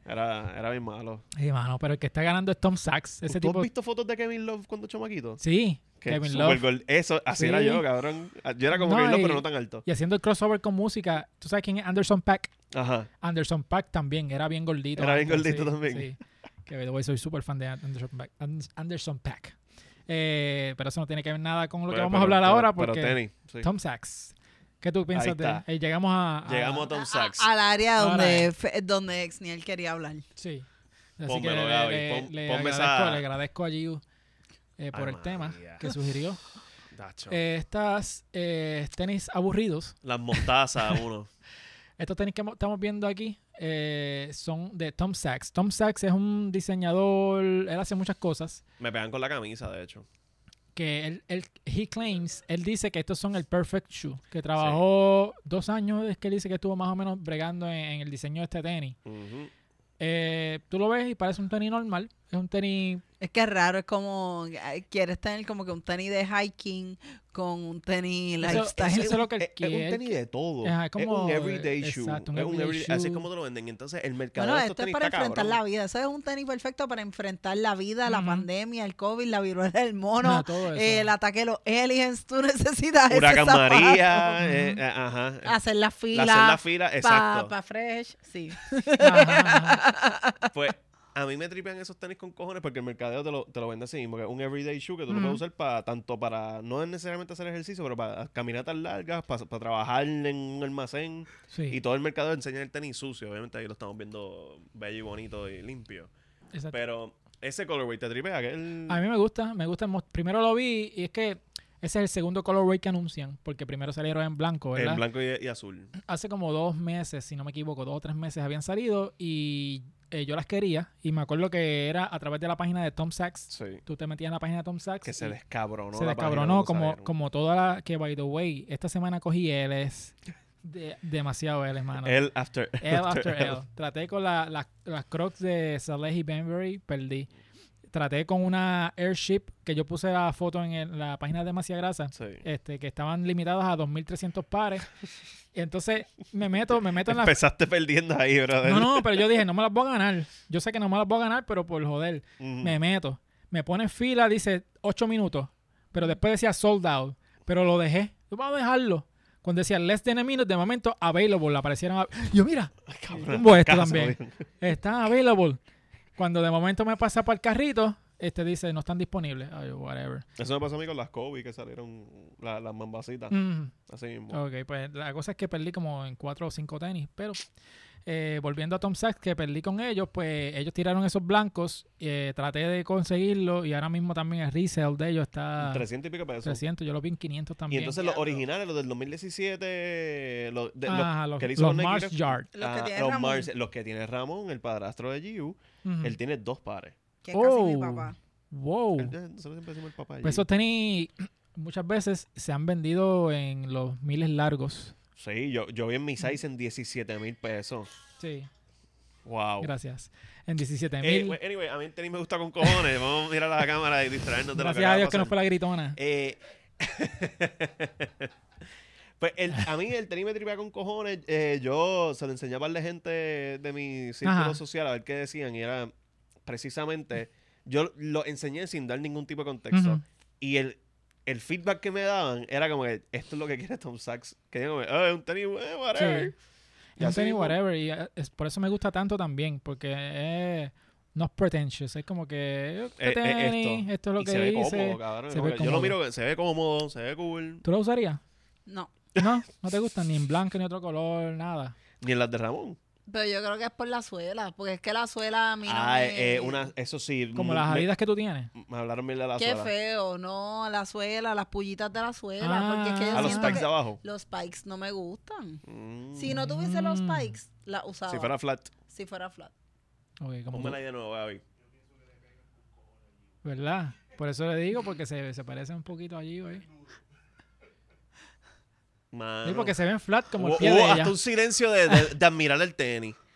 Era, era bien malo. Sí, mano, pero el que está ganando es Tom Sachs. Ese ¿Tú tipo. has visto fotos de Kevin Love cuando chamaquito? Sí, Que Kevin Love. Eso, así Sí. era yo, cabrón. Yo era como No, Kevin Love, y- pero no tan alto. Y haciendo el crossover con música. ¿Tú sabes quién es Anderson Pack? Ajá. Anderson Pack también era bien gordito. Era bien gordito sí, también. Sí. Que soy súper fan de Anderson Pack. Anderson Pack. Eh, pero eso no tiene que ver nada con lo que Pero- vamos a hablar pero- ahora pero porque tenis, sí. Tom Sachs. ¿Qué tú piensas de está. eh, Llegamos a, a- Llegamos a Tom A- Sachs. al área donde, fe- donde Exniel quería hablar. Sí. Así Pónmelo, que le- Gaby, le, pon- le ponme agradezco, esa- le agradezco a Giu eh, por Ay, el tema que sugirió. Eh, estas eh, tenis aburridos, Las mostazas, uno. estos tenis que mo- estamos viendo aquí eh, son de Tom Sachs. Tom Sachs es un diseñador, él hace muchas cosas Me pegan con la camisa, de hecho. Que él, él he claims, él dice que estos son el perfect shoe, que trabajó dos años, es que él dice que estuvo más o menos bregando en, en el diseño de este tenis. Eh, tú lo ves y parece un tenis normal, es un tenis Es que es raro, es como, quieres tener como que un tenis de hiking con un tenis Eso- lifestyle. eso es lo que él es, es un tenis de todo. Ajá, es como, un everyday shoe. exacto, un es un everyday everyday- Así es shoe. como te lo venden. Entonces, el mercado Bueno, de estos esto es para está enfrentar cabrón. la vida. Eso es un tenis perfecto para enfrentar la vida, la pandemia, el COVID, la viruela del mono, Ajá, todo eso. eh, el ataque de los aliens. Tú necesitas Huracán ese. María. Eh, eh, ajá. Hacer la La fila. hacer la fila, Para exacto. fresh, sí. Ajá, ajá. Pues a mí me tripean esos tenis con cojones porque el mercadeo te lo, te lo vende así mismo, que es un everyday shoe que tú lo puedes usar para tanto para, no es necesariamente hacer ejercicio, pero para caminatas largas, para, para trabajar en un almacén. Sí, Y todo el mercado enseña el tenis sucio. Obviamente ahí lo estamos viendo bello y bonito y limpio. exacto. Pero ese colorway te tripea, que el... A mí me gusta, me gusta. Primero lo vi y es que ese es el segundo colorway que anuncian, porque primero salieron en blanco, ¿verdad? en blanco y, y azul. Hace como dos meses, si no me equivoco, dos o tres meses habían salido y eh, yo las quería y me acuerdo que era a través de la página de Tom Sachs. Sí. Tú te metías en la página de Tom Sachs Que se y descabronó. se descabronó como, como toda la... Que, by the way, esta semana cogí L's. De, demasiado L's, mano. El after. L after L. Traté con la- la- las crocs de Salehi Benbury, perdí. Traté con una Airship que yo puse la foto en el- la página de Demasiada Grasa, Sí. este, que estaban limitadas a 2.300 pares. Y entonces me meto, me meto en la... Empezaste perdiendo ahí, brother. No, no, pero yo dije, no me las voy a ganar. Yo sé que no me las voy a ganar, pero por joder, Ujú. me meto. Me pone en fila, dice 8 minutos, pero después decía sold out. Pero lo dejé. Yo vamos a dejarlo. Cuando decía less than a minute, de momento available, aparecieron. Yo, mira, Cabrón, esto también. jodido. Están available. Cuando de momento me pasa para el carrito, este dice, no están disponibles. Ay, whatever. Eso me pasó a mí con las Kobe que salieron la- las mambasitas. Mm, Así mismo. ok, pues la cosa es que perdí como en cuatro o cinco tenis. Pero eh, volviendo a Tom Sachs, que perdí con ellos, pues ellos tiraron esos blancos. eh, traté de conseguirlo y ahora mismo también el resale de ellos está 300 y pico pesos. 300. Yo lo vi en 500 Y también. entonces los originales, los del 2017, los, de, los Ah, los, que le hizo los Mars Yard. Los que ah, tiene los Ramón. Mars- los que tiene Ramón, el padrastro de Giu, él tiene dos pares. Que es casi mi Oh. papá. Wow. Él- nosotros siempre decimos el papá Pues esos tenis muchas veces se han vendido en los miles largos. Sí, yo, yo vi en mi size en 17 mil pesos. Sí, Wow. gracias. En 17 Eh, mil. well, anyway, a mí el tenis me gusta con cojones. Vamos a mirar a la cámara y distraernos de lo que gracias a Dios que no fue la gritona. Eh, pues el- a mí el tenis me tripea con cojones. Eh, yo se lo enseñaba a de gente de mi círculo Ajá. social a ver qué decían. Y era precisamente, yo lo enseñé sin dar ningún tipo de contexto. Y el, el feedback que me daban era como que esto es lo que quiere Tom Sachs. Que digo, ah, es un tenis, eh, whatever. Sí. Y Es un tenis whatever. Y es, por eso me gusta tanto también. Porque es, no es pretentious. Es como que. eh, Eh, eh, tenis, esto. es lo y que se ve dice. cómodo, cabrón. se ve que Yo lo cómodo. miro, se ve cómodo, se ve cool. ¿Tú lo usarías? No. No, no te gustan ni en blanco ni otro color, nada. Ni en las de Ramón. Pero yo creo que es por la suela. Porque es que la suela a mí no Ah, me... eh, una, eso sí. Como las me- adidas que tú tienes. Me hablaron bien de la Qué suela. feo, no, la suela, las pullitas de la suela. Ah. porque es que yo A los siento spikes de abajo. los spikes no me gustan. Mm. Si no tuviese los Mm. spikes, la usaba. Si fuera flat, Si fuera flat. Ok, como ponme la de nuevo, Gaby. ¿Verdad? Por eso le digo, porque se, se parece un poquito allí, güey. Mano. Sí, porque se ven flat como el Hubo- pie de ella. hasta un silencio de, de- de admirar el tenis.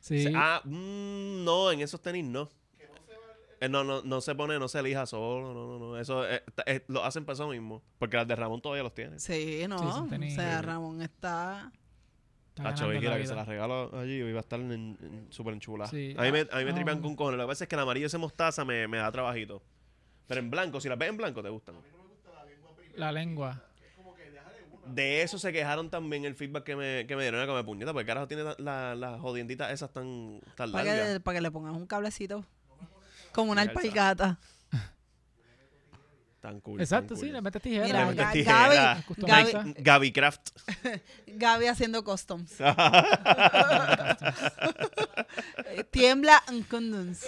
Sí. Ah, mm, no, en esos tenis no. Eh, no, no, no se pone, no se elija solo, no, no, no. Eso eh, eh, lo hacen para eso mismo. Porque las de Ramón todavía los tiene. Sí, no. son o sea, Ramón está. La la que se la regalo allí y va a estar en- en- súper enchulada. Sí. A mí me, a mí me Ah, tripan no. con cojones. Lo que pasa es que el amarillo ese mostaza me, me da trabajito. Pero en blanco, si las ves en blanco, te gustan. La lengua. De eso se quejaron también el feedback que me, que me dieron. Era como puñeta, porque carajo tiene las la, las jodienditas esas tan, tan Para largas. que, para que le pongas un cablecito. Como una alpargata. Tan cool. Exacto, tan sí, le metes Le Mira, tijera. metes tijera. Gaby. Gaby, Gaby Craft. Gaby haciendo customs. Tiembla Uncondons.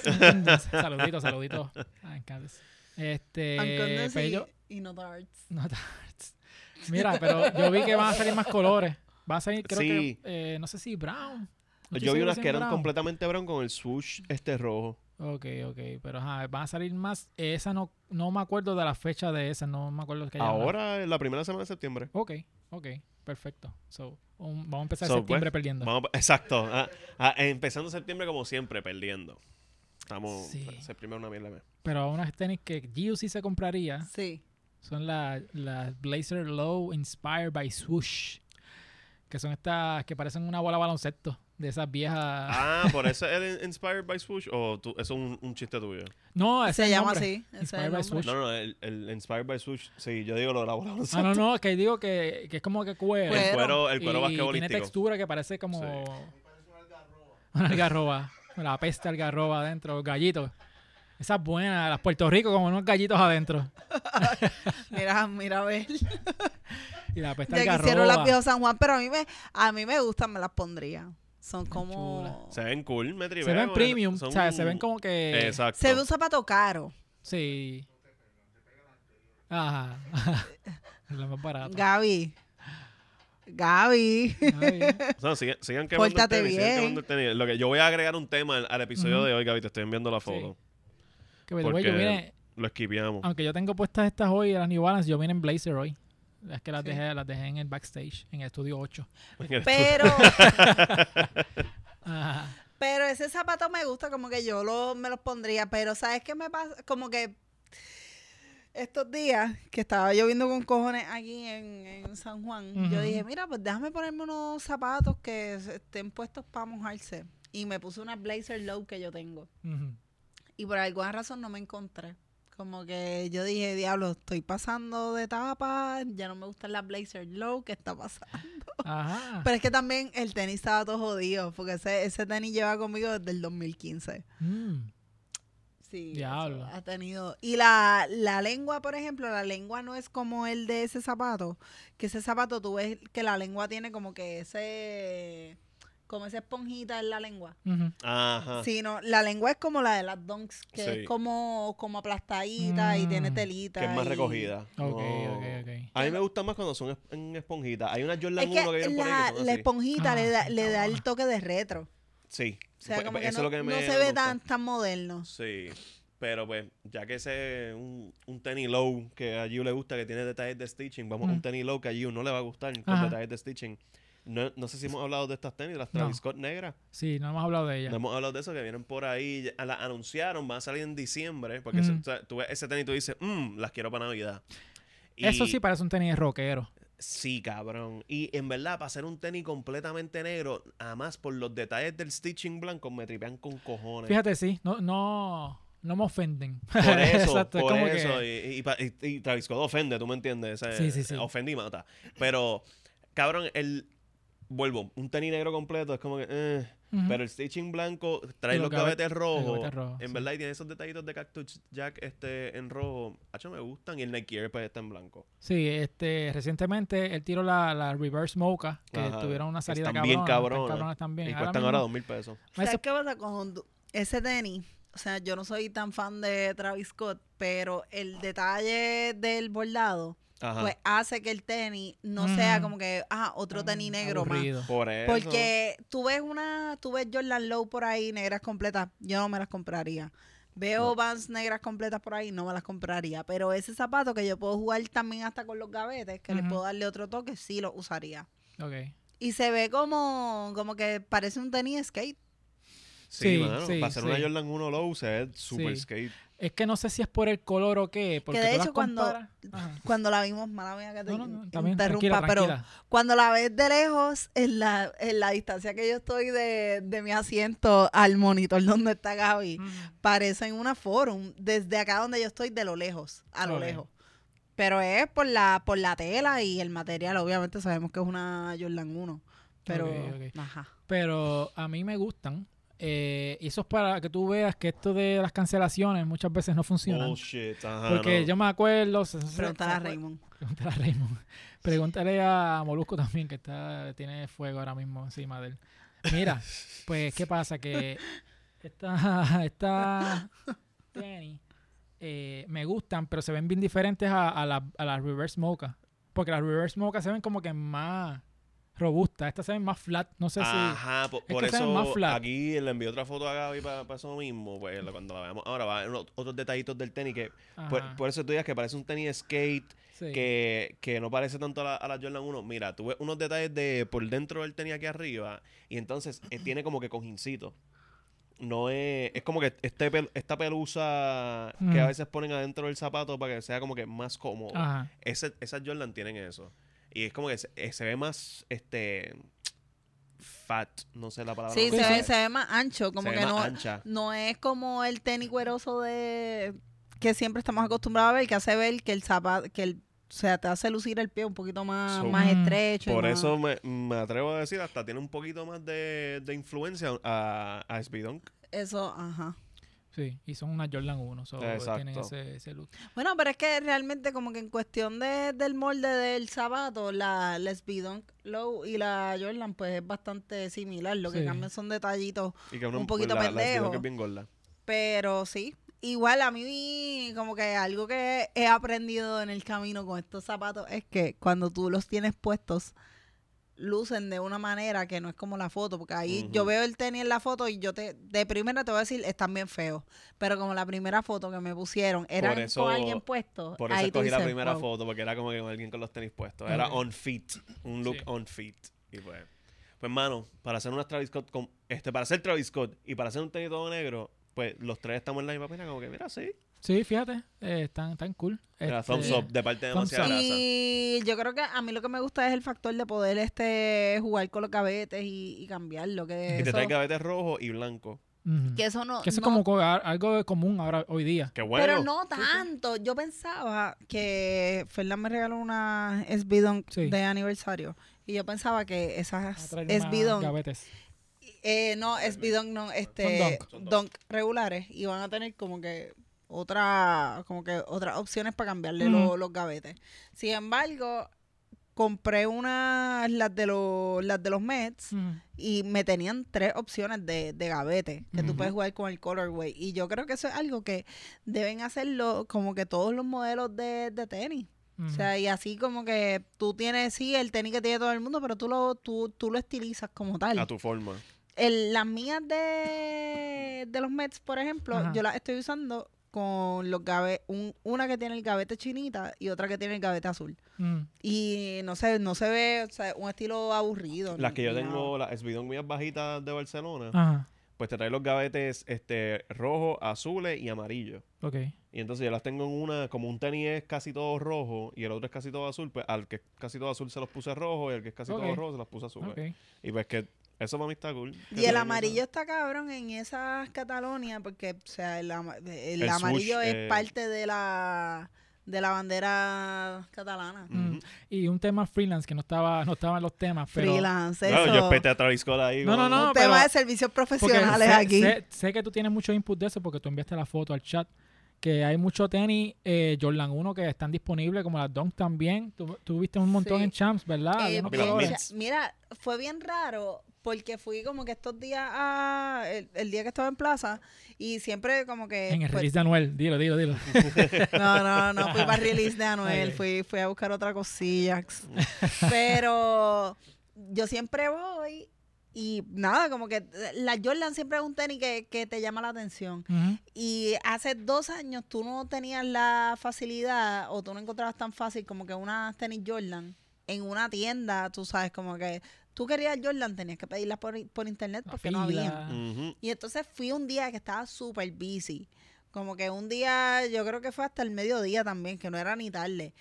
saludito, saludito. Ah. Este, pues y, y no darts. no tarts. Mira, pero yo vi que van a salir más colores. Va a salir, creo Sí. que, eh, no sé si brown. No Yo vi unas que eran brown. completamente brown con el swoosh este rojo. Ok, ok, pero ajá, van a salir más. Esa no, no me acuerdo de la fecha de esa, no me acuerdo que haya una- Ahora, en la primera semana de septiembre. Ok, ok, perfecto. So, um, vamos a empezar So, septiembre pues, perdiendo. Vamos, exacto. Ah, ah, empezando septiembre como siempre, perdiendo. Estamos... Sí. Septiembre una mierda. Pero unas tenis que Gio sí se compraría Sí. Son las las Blazer Low Inspired by Swoosh. Que son estas que parecen una bola de baloncesto. De esas viejas. Ah, ¿por eso es el Inspired by Swoosh? ¿O tú- eso es un, un chiste tuyo? no, ese Se es llama nombre. así. es Inspired by. Swoosh. No, no, el, el Inspired by Swoosh. Sí, yo digo lo de la bola. Ah, no, no, que digo que, que es como que cuero. El Cuero. el cuero y tiene basquetbolístico. textura que parece como Sí. una algarroba. La peste algarroba adentro, gallitos. Esa es buena, las Puerto Rico como unos gallitos adentro. Mira, mira a ver. Y la peste Ya quisieron las viejas San Juan, pero a mí me, a mí me gustan, me las pondría. Son como. Se ven cool, me tripeo, se ven premium, son- o sea, se ven como que... Exacto. Se ve un zapato caro. Sí. Ajá. es lo más barato. Gaby. Gaby. Ay, O sea, sigan, sigan quemando el Pórtate tenis, sigan bien. quemando el tenis. Lo que yo voy a agregar un tema al, al episodio de hoy, Gaby, te estoy enviando la foto. Que by the way, Porque yo vine, lo esquipeamos. aunque yo tengo puestas estas hoy, las New Balance, yo vine en Blazer hoy. Es que las Sí. dejé, las dejé en el backstage, en el estudio 8. Pero, Ajá. pero ese zapato me gusta, como que yo lo, me los pondría. Pero, ¿sabes qué me pasa? Como que estos días que estaba lloviendo con cojones aquí en, en San Juan, yo dije, mira, pues déjame ponerme unos zapatos que estén puestos para mojarse. Y me puse una blazer low que yo tengo. Ujú. Y por alguna razón no me encontré. Como que yo dije, diablo, estoy pasando de etapa, ya no me gustan las blazer low, ¿qué está pasando? Ajá. Pero es que también el tenis estaba todo jodido, porque ese, ese tenis lleva conmigo desde el 2015. Mm. Sí, Diablo. ha tenido. Y la, la lengua, por ejemplo, la lengua no es como el de ese zapato, que ese zapato tú ves que la lengua tiene como que ese, como esa esponjita en la lengua. Ujú. Ajá. Sí, no, la lengua es como la de las donks, que Sí. es como, como aplastadita y tiene Mm. telita. Que es más y- recogida. Ok, No. ok, ok. A mí me gusta más cuando son en esponjita. Hay una Jordan Es 1 que que vienen por ahí la, que son la así. esponjita Ah, le da, sí, le da el toque de retro. Sí. O sea, Pues- como pues que eso no, es lo que me no se me ve gusta. tan, tan moderno. Sí. Pero pues, ya que ese un, un tenis low que a Giu le gusta, que tiene detalles de stitching, vamos a Mm. un tenis low que a Giu no le va a gustar con Ajá. detalles de stitching. No, no sé si hemos hablado de estas tenis, de las No. Travis Scott negras. Sí, no hemos hablado de ella. No hemos hablado de eso, que vienen por ahí. ya- Las anunciaron, van a salir en diciembre. Porque o sea, tú ves ese tenis y tú dices, mmm, las quiero para Navidad. Y- Eso sí parece un tenis rockero. Sí, cabrón. Y en verdad, para hacer un tenis completamente negro, además por los detalles del stitching blanco, me tripean con cojones. Fíjate, sí, no, no, no me ofenden. Por eso, Exacto, es por como eso. que- Y, y Travis Scott ofende, tú me entiendes. Sí, sí, sí. Ofende y mata. Pero, cabrón, el. Vuelvo, un tenis negro completo es como que. eh, Ujú. Pero el stitching blanco trae los los gavet- gavetes rojos. gavete rojo, en sí. verdad, y tiene esos detallitos de Cactus Jack este, en rojo. Hacho, me gustan. Y el Nike Air pues está en blanco. Sí, este, recientemente él tiró la, la Reverse Mocha, que Ajá, tuvieron una salida están cabrona. bien están cabronas. también. y Ahora cuestan ahora dos mil pesos. ¿Sabes qué pasa con ese tenis? O sea, yo no soy tan fan de Travis Scott, pero el detalle del bordado, Ajá. pues hace que el tenis no Mm. sea como que, ah, otro tenis negro más. Por eso. Porque tú ves una, tú ves Jordan Low por ahí, negras completas, yo no me las compraría. Veo No. Vans negras completas por ahí, no me las compraría. Pero ese zapato que yo puedo jugar también hasta con los gavetes, que le puedo darle otro toque, sí lo usaría. Ok. Y se ve como, como que parece un tenis skate. Sí, Sí, mano. sí, para hacer una. Jordan 1 low se ve super Sí. skate. Es que no sé si es por el color o qué. Porque de tú las hecho, cuando- Ajá. Cuando la vimos, mala mía que te No, no, no, también, interrumpa, tranquila, pero cuando la ves de lejos, en la, en la distancia que yo estoy de, de mi asiento al monitor donde está Gaby, Ujú. parecen una forum desde acá donde yo estoy de lo lejos, a lo lejos. Pero es por la, por la tela y el material, obviamente sabemos que es una Jordan 1. Pero, ajá. Pero a mí me gustan. Eh, y eso es para que tú veas que esto de las cancelaciones muchas veces no funcionan. Bullshit. Ajá, porque no. yo me acuerdo. Pregúntale a Raymond. Pregúntale a Raymond. Pregúntale a Molusco también, que está tiene fuego ahora mismo encima de él. Mira, pues, ¿qué pasa? Que esta, esta tenis eh, me gustan, pero se ven bien diferentes a, a la- a las Reverse Mocha. Porque las Reverse Mocha se ven como que más robustas. Estas se ven más flat. No sé si... Ajá, po- por, eso aquí le envié otra foto a Gaby para eso mismo. Pues cuando la veamos ahora, va a haber otros detallitos del tenis que. Por, Ajá, por eso tú digas que parece un tenis skate sí. que, que no parece tanto a la, a la Jordan 1. Mira, tú ves unos detalles de por dentro del tenis aquí arriba y entonces eh, tiene como que cojincito. No es. Es como que este pel- esta pelusa que Mm. a veces ponen adentro del zapato para que sea como que más cómodo. Ese, esas Jordan tienen eso. Y es como que se, eh, se ve más, este, fat, no sé la palabra. Sí, no se ve, se ve más ancho, como Se ve que más no, ancha. no es como el tenis cueroso de que siempre estamos acostumbrados a ver, que hace ver que el zapato, que el, o sea, te hace lucir el pie un poquito más, So- más Mm. estrecho. y Por más- eso me, me atrevo a decir, hasta tiene un poquito más de, de influencia a, a SB Dunk. Eso, ajá. Sí, y son una Jordan 1. So Exacto. tienen ese, ese look. Bueno, pero es que realmente como que en cuestión de, del molde del zapato, la, Speed Dunk Low y la Jordan pues es bastante similar. Lo que Sí. cambian son detallitos, Y que uno- Un poquito la, la SB Dunk pendejo. es bien gorda. pero sí. Igual a mí como que algo que he aprendido en el camino con estos zapatos es que cuando tú los tienes puestos lucen de una manera que no es como la foto, porque ahí yo veo el tenis en la foto y yo te de primera te voy a decir están bien feos, pero como la primera foto que me pusieron era con alguien puesto, Por eso ahí escogí la dices, primera "Wow". foto, porque era como que con alguien con los tenis puestos. Era on feet, un look Sí. on feet. Y pues, pues mano, para hacer una Travis Scott, con, este, para hacer Travis Scott y para hacer un tenis todo negro, pues los tres estamos en la misma pena, como que mira, sí. Sí, fíjate, eh, están, están cool. Este, thumbs up de parte de demasiada grasa. Y yo creo que a mí lo que me gusta es el factor de poder este jugar con los gavetes y, y cambiarlo. Que Y te eso, trae gavetes rojo y blanco. que eso no. Que eso es como algo común ahora hoy día. Qué bueno. Pero no tanto. Yo pensaba que Fernán me regaló una SB Dunk Sí. de aniversario. Y yo pensaba que esas SB gavetes. eh, no, SB Dunk no, este, Son Son dunk. dunk. regulares. Y van a tener como que otra, como que otras opciones para cambiarle Ujú. lo- los gavetes. Sin embargo, compré unas, las de los, las de los Mets. Y me tenían tres opciones de, de gavete que tú Ujú. puedes jugar con el colorway y yo creo que eso es algo que deben hacerlo como que todos los modelos de, de tenis o sea y así como que tú tienes sí el tenis que tiene todo el mundo pero tú lo tú, tú lo estilizas como tal A tu forma. El- las mías de, de los Mets por ejemplo Ajá. yo las estoy usando con los gavetes una que tiene el gavete chinita y otra que tiene el gavete azul Ujú. y no sé no se ve o sea, un estilo aburrido Las que yo tengo, nada. las SB mías bajitas de Barcelona, Ajá, pues te trae los gavetes este, rojos, azules y amarillos. ok. Y entonces yo las tengo en una, como un tenis es casi todo rojo y el otro es casi todo azul, pues al que es casi todo azul se los puse rojo y al que es casi todo rojo se los puse azul. ok. Y pues que eso para mí está cool. Y el amarillo está cabrón en esas Catalonias porque, o sea, el, ama- el El swoosh, amarillo eh, es parte de la de la bandera catalana. Mm. Y un tema freelance que no estaba, no estaba en los temas, pero... Freelance, Claro, yo espeté a Travis Scott ahí. No, no, no. un pero- tema de servicios profesionales sé, aquí. Sé, sé que tú tienes mucho input de eso porque tú enviaste la foto al chat. Que hay mucho tenis eh, Jordan 1 que están disponibles, como las Dunk también. Tú, tú viste un montón Sí. en Champs, ¿verdad? Eh. Mets. mira, fue bien raro porque fui como que estos días a, el, el día que estaba en plaza y siempre como que En el pues, release de Anuel. Dilo, dilo, dilo. No, no, no, fui para el release de Anuel, fui, fui a buscar otra cosilla. Pero yo siempre voy Y nada, como que la Jordan siempre es un tenis que, que te llama la atención. Y hace dos años tú no tenías la facilidad o tú no encontrabas tan fácil como que una tenis Jordan en una tienda, tú sabes, como que tú querías Jordan, tenías que pedirlas por, por internet La porque no había. Y entonces fui un día que estaba súper busy. Como que un día, yo creo que fue hasta el mediodía también, que no era ni tarde.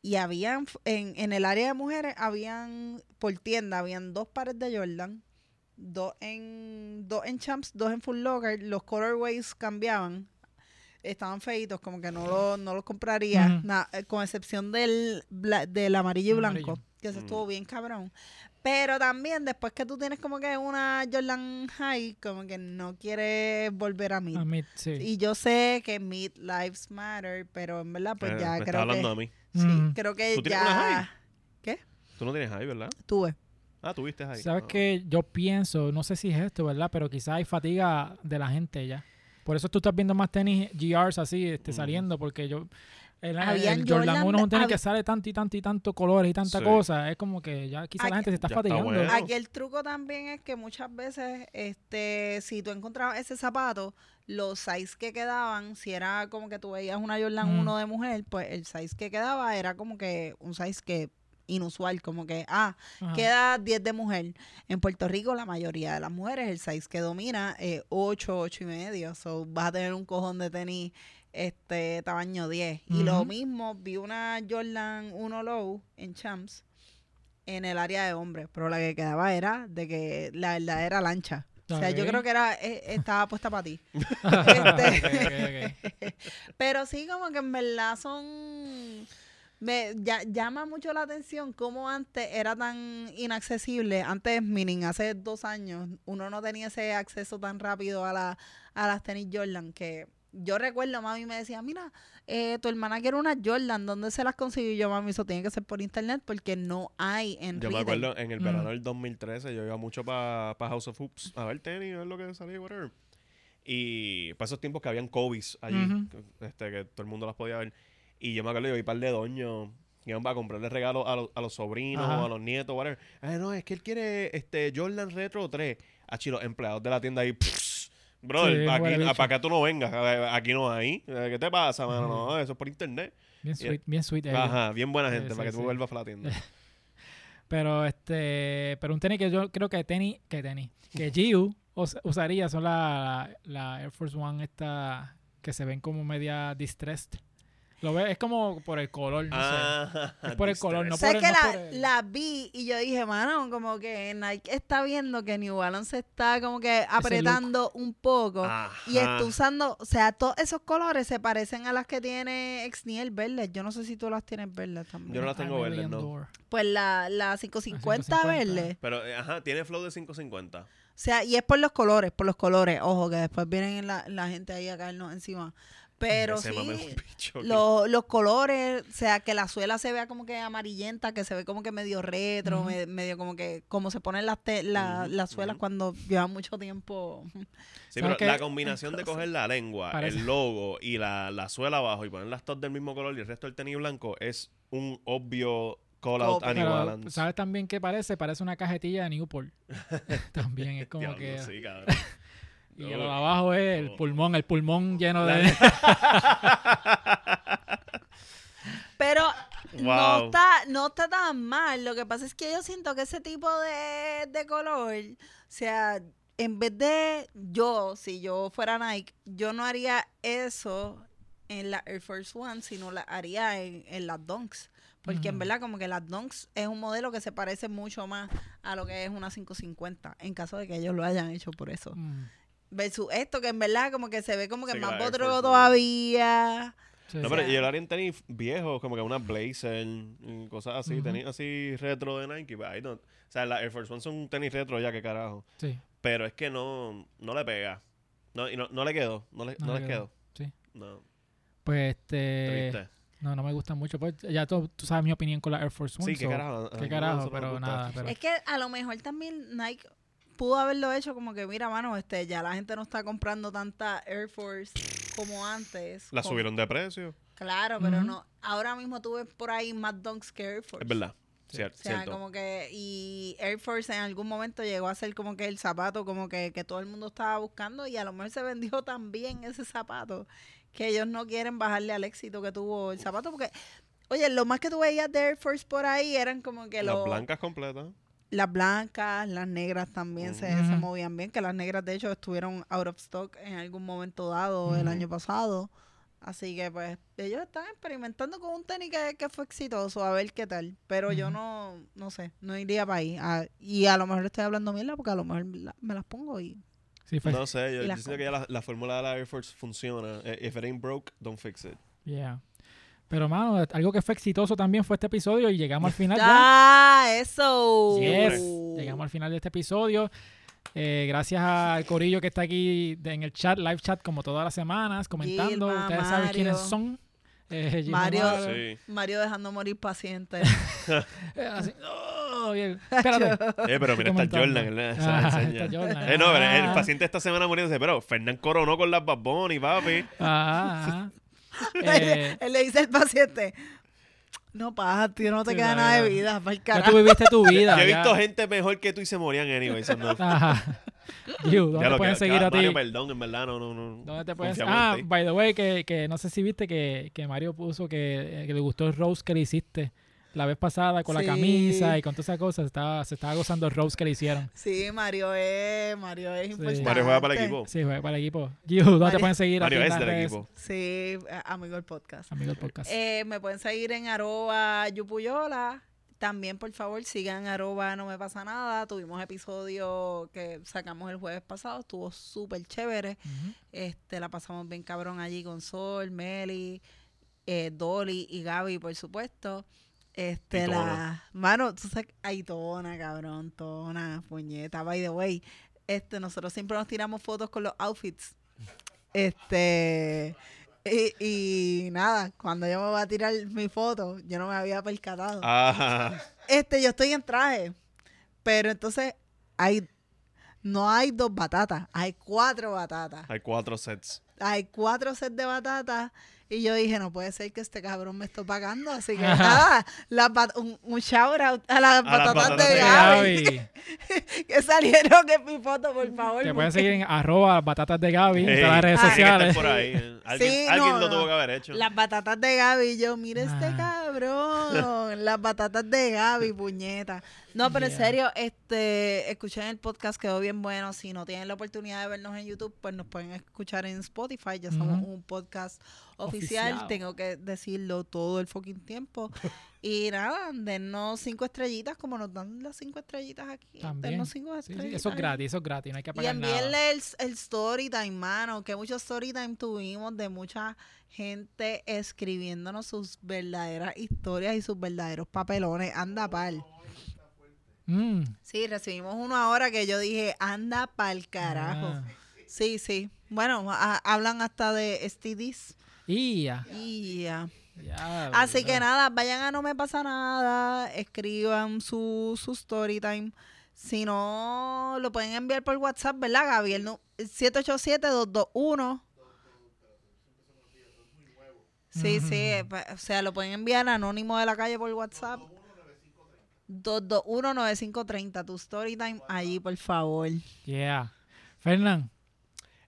Y habían, en, en el área de mujeres, habían, por tienda, habían dos pares de Jordan, dos en, dos en Champs, dos en Full Locker. Los colorways cambiaban. Estaban feitos, como que no, lo- no los compraría, na- eh, con excepción del, bla- del amarillo y Amarillo. blanco, que Mm. estuvo bien cabrón. Pero también después que tú tienes como que una Jordan High, como que no quieres volver a mid. A mí, sí. Y yo sé que mid lives matter, pero en verdad pues Eh, ya me estás creo hablando que a mí. sí, Mm. creo que ¿Tú tienes una ya high? ¿Qué? Tú no tienes high, ¿verdad? Tuve. Ah, tuviste high. ¿Sabes Ah. qué? Yo pienso, no sé si es esto, ¿verdad? Pero quizás hay fatiga de la gente ya. Por eso tú estás viendo más tenis GRs así este, saliendo, porque yo... El, Habían el Jordan Jordan 1 es un tenis que sale tanto y tanto y tanto colores y tanta Sí. cosa. Es como que ya quizás la gente se está fatigando. bueno. Aquí el truco también es que muchas veces, este, si tú encontrabas ese zapato, los size que quedaban, si era como que tú veías una Jordan Mm. 1 de mujer, pues el size que quedaba era como que un size que inusual, como que, ah, Ajá. queda 10 de mujer. En Puerto Rico la mayoría de las mujeres, el size que domina es 8, 8 y medio. So vas a tener un cojón de tenis este tamaño 10. Y lo mismo, vi una Jordan 1 Low en Champs en el área de hombres, pero la que quedaba era de que la verdadera lancha. O sea, yo creo que era eh, estaba puesta para ti. Este-. Pero sí, como que en verdad son... Me ya- llama mucho la atención cómo antes era tan inaccesible. Antes, miren, hace dos años, uno no tenía ese acceso tan rápido a, la, a las tenis Jordan que... Yo recuerdo, mami me decía, mira, eh, tu hermana quiere una Jordan, ¿dónde se las consiguió? Yo, mami, eso tiene que ser por internet porque no hay en Yo me retail". acuerdo en el Mm. verano del 2013, yo iba mucho para House of Hoops a ver tenis, a ver lo que salía, whatever. Y para esos tiempos que habían Kobe's allí, Ujú. que- este, que todo el mundo las podía ver. Y yo me acuerdo, yo vi un par de doños iban a comprarle regalos a, los- a los sobrinos Ajá. o a los nietos, whatever. Eh, no, es que él quiere este Jordan Retro 3. Ah, los empleados de la tienda ahí, "Pss, Brother, Sí, aquí, para acá tú no vengas, aquí no hay. Eh, ¿Qué te pasa, mano? No, eso es por internet. Bien Yeah. sweet, bien sweet. Ajá, bien buena Sí, gente, sí, para que tú sí. vuelvas a la tienda. Pero este, pero un tenis que yo creo que tenis, que tenis, que Giu us- usaría son la, la Air Force One esta que se ven como media distressed. Lo ve, es como por el color, no sé. Ah, Es por el color, no ¿Sabes por- que no la, por el- la vi y yo dije, mano, como que Nike está viendo que New Balance está como que apretando un poco y está usando, o sea, todos esos colores se parecen a las que tiene Exniel verdes. Yo no sé si tú las tienes verdes también. Yo no las tengo verdes, really no. Pues la, la 550, 550. verde. Pero, eh, ajá, tiene flow de 550. O sea, y es por los colores, por los colores. Ojo, que después vienen la, la gente ahí a caernos encima. Pero Ese sí, lo- los colores, o sea, que la suela se vea como que amarillenta, que se ve como que medio retro, medio como que, como se ponen las, te- la- las suelas cuando llevan mucho tiempo. Sí, ¿Sabes pero la combinación de coger la lengua, Parece- el logo y la, la suela abajo y poner las tops del mismo color y el resto del tenis blanco es un obvio call out Balance. ¿sabes también qué parece? Parece una cajetilla de Newport. también es como Diablo, que... sí, cabrón. Y lo de abajo es el pulmón, el pulmón lleno de... Pero no, está, no está tan mal. Lo que pasa es que yo siento que ese tipo de, de color, o sea, en vez de yo, si yo fuera Nike, yo no haría eso en la Air Force One, sino la haría en, en las Dunks. Porque en Ujú. verdad como que las Dunks es un modelo que se parece mucho más a lo que es una 550, en caso de que ellos lo hayan hecho por eso. Mm, Versus esto que en verdad como que se ve como que Sí, más Force One. todavía. sí, No, pero y el en tenis viejos, como que una Blazer y cosas así, tenis así retro de Nike. pues, I don't- o sea, la Air Force One son un tenis retro ya, que carajo. Sí, Pero es que no, no le pega. No, y no, no le quedó. No, le, No no le les quedó. quedó. sí. No, Pues este... triste. No, no me gustan mucho. Pues ya tú, tú sabes mi opinión con la Air Force One. Sí, qué so, carajo. Qué carajo, pero gusta. nada. Pero, Es que a lo mejor también Nike pudo haberlo hecho como que, mira, mano, este, ya la gente no está comprando tanta Air Force como antes. La Como- subieron de precio. Claro, pero no. Ahora mismo tú ves por ahí más Dunks que Air Force. Es verdad. Cier- O sea, cierto. como que, y Air Force en algún momento llegó a ser como que el zapato, como que, que todo el mundo estaba buscando y a lo mejor se vendió tan bien ese zapato que ellos no quieren bajarle al éxito que tuvo el zapato porque, oye, lo más que tú veías de Air Force por ahí eran como que Las los, blancas completas. Las blancas, las negras también se, se Ujú. movían bien, que las negras de hecho estuvieron out of stock en algún momento dado el Ujú. año pasado. Así que pues ellos están experimentando con un tenis que, que fue exitoso, a ver qué tal. Pero yo Ujú. no, no sé, no iría para ahí. Ah, y a lo mejor estoy hablando mierda porque a lo mejor la- me las pongo y... Sí, fue. No sé, yo, yo siento que ya la, la fórmula de la Air Force funciona. Eh, If it ain't broke, don't fix it. Yeah. Pero, mano, algo que fue exitoso también fue este episodio y llegamos al final ya. ¡Ah, eso! Yes. Llegamos al final de este episodio. Eh, gracias al Corillo que está aquí en el chat, live chat, como todas las semanas, comentando. Gilma, Ustedes saben quiénes Mario. son. Eh, Mario. Mario, Sí. Mario dejando morir pacientes. eh, así, oh, bien. Espérate. Eh, pero mira, está. Jordan. Ah, está Jordan. Eh, no, pero el Ah. paciente esta semana muriéndose, pero Fernán coronó con las Bad Bunny, papi. Ah, eh, Él le dice al paciente, no pasa, tío, no te Sí, queda nada de vida, para el ya carajo. tú viviste tu vida. Yo he visto gente mejor que tú y se morían anyway. no. Ajá. Giu, ¿dónde Ya lo pueden que- seguir que- a ti? Mario, perdón, en verdad, no, no, no. ¿Dónde te pueden Ah, by the way, que, que no sé si viste que, que Mario puso que, eh, que le gustó el rose que le hiciste la vez pasada con la Sí. camisa y con todas esas cosas. Estaba, se estaba gozando el rose que le hicieron. Sí, Mario es, Mario es importante. Mario juega para el equipo. Sí, fue para el equipo. Giu, ¿dónde te Mario- pueden seguir? Mario es del redes? equipo. Sí, amigo del podcast. Amigo del podcast. Eh, me pueden seguir en arroba yupuyola. También, por favor, sigan arroba no me pasa nada. Tuvimos episodio que sacamos el jueves pasado. Estuvo súper chévere. Este, la pasamos bien cabrón allí con Sol, Meli, eh, Dolly y Gaby, por supuesto. Este, la. Mano, tú sabes. Ay, Tona, cabrón, Tona, puñeta. By the way, este, nosotros siempre nos tiramos fotos con los outfits. Este. Y, y nada, cuando yo me voy a tirar mi foto, yo no me había percatado. Ah, Este, yo estoy en traje. Pero entonces, hay. No hay dos batatas, hay cuatro batatas hay cuatro sets. hay cuatro sets de batatas y yo dije, no puede ser que este cabrón me esté pagando, así que nada, un, un shout out a las A las batatas batatas de de Gaby, Gaby. que salieron en mi foto, por favor. Te pueden seguir en arroba batatas de Gaby en todas las redes ah, sociales. por ahí. Alguien, Sí, alguien no, lo no. tuvo que haber hecho. Las batatas de Gaby, y yo, mira este Ah. cabrón, las batatas de Gaby, puñeta. No, pero en serio, este, escuchen el podcast, quedó bien bueno. Si no tienen la oportunidad de vernos en YouTube, pues nos pueden escuchar en Spotify. Ya somos un podcast oficial. Oficial. Tengo que decirlo todo el fucking tiempo. y nada, dennos cinco estrellitas, como nos dan las cinco estrellitas aquí. También. Dennos cinco Sí, sí, estrellitas. eso es gratis, eso es gratis, no hay que Y nada. envíenle el, el story time, mano, que mucho story time tuvimos de mucha gente escribiéndonos sus verdaderas historias y sus verdaderos papelones. Anda pal. Mm. Sí, recibimos uno ahora que yo dije, anda pal carajo. Ah. Sí, sí. Bueno, a- hablan hasta de STDs. Y ya. Y ya. ya, Así que nada, vayan a No Me Pasa Nada, escriban su, su story time. Si no, lo pueden enviar por WhatsApp, ¿verdad, Gaby? El nu- 787-221. Sí, sí, eh, o sea, lo pueden enviar anónimo de la calle por WhatsApp. 221-9530, tu story time allí, por favor. Yeah. Fernán,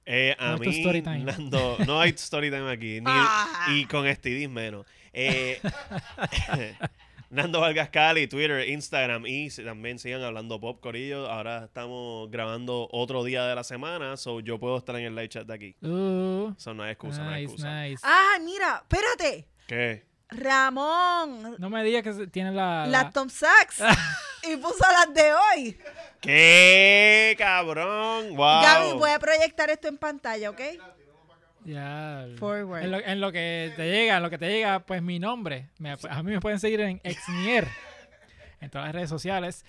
Eh, a ¿Cuál es tu mí, story time? Nando, no hay story time aquí. Ni, Ah. Y con STDs menos. Eh, Nando Vargas Cali, Twitter, Instagram y también sigan hablando pop, Corillo. Ahora estamos grabando otro día de la semana, so yo puedo estar en el live chat de aquí. uh, no hay excusa, no hay nice, excusa. nice. Ah, mira, espérate. ¿Qué? Ramón, No me digas que tiene la... las la- Tom Sachs. y puso las de hoy. ¿Qué, cabrón? ¡Wow! Gaby, voy a proyectar esto en pantalla, ¿ok? Ya. Forward. En lo, en lo que te llega, en lo que te llega, pues mi nombre. Me- a mí me pueden seguir en Exnier. en todas las redes sociales.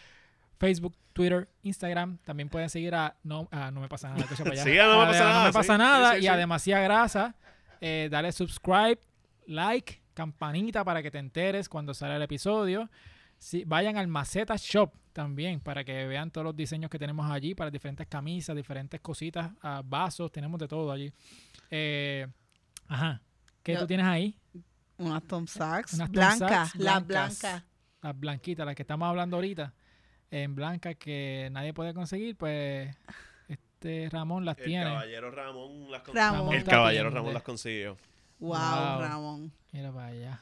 Facebook, Twitter, Instagram. También pueden seguir a No, a no me pasa nada. escucha para allá. Sí, a No Me Pasa a Nada, No me sí, pasa sí, nada. sí, y sí. a demasiada grasa. Eh, dale subscribe, like, campanita para que te enteres cuando sale el episodio. Sí, vayan al Maceta Shop también para que vean todos los diseños que tenemos allí para diferentes camisas, diferentes cositas, ah, vasos, tenemos de todo allí. Eh, ajá. ¿Qué Yo- tú tienes ahí? Unas Tom Sachs. Unas Tom blancas, las blancas. las blanquitas, las que estamos hablando ahorita, en blancas que nadie puede conseguir, pues este Ramón las El tiene. caballero Ramón las consiguió. Ramón. El caballero Ramón las consiguió. Wow, Wow. Ramón. Mira para allá.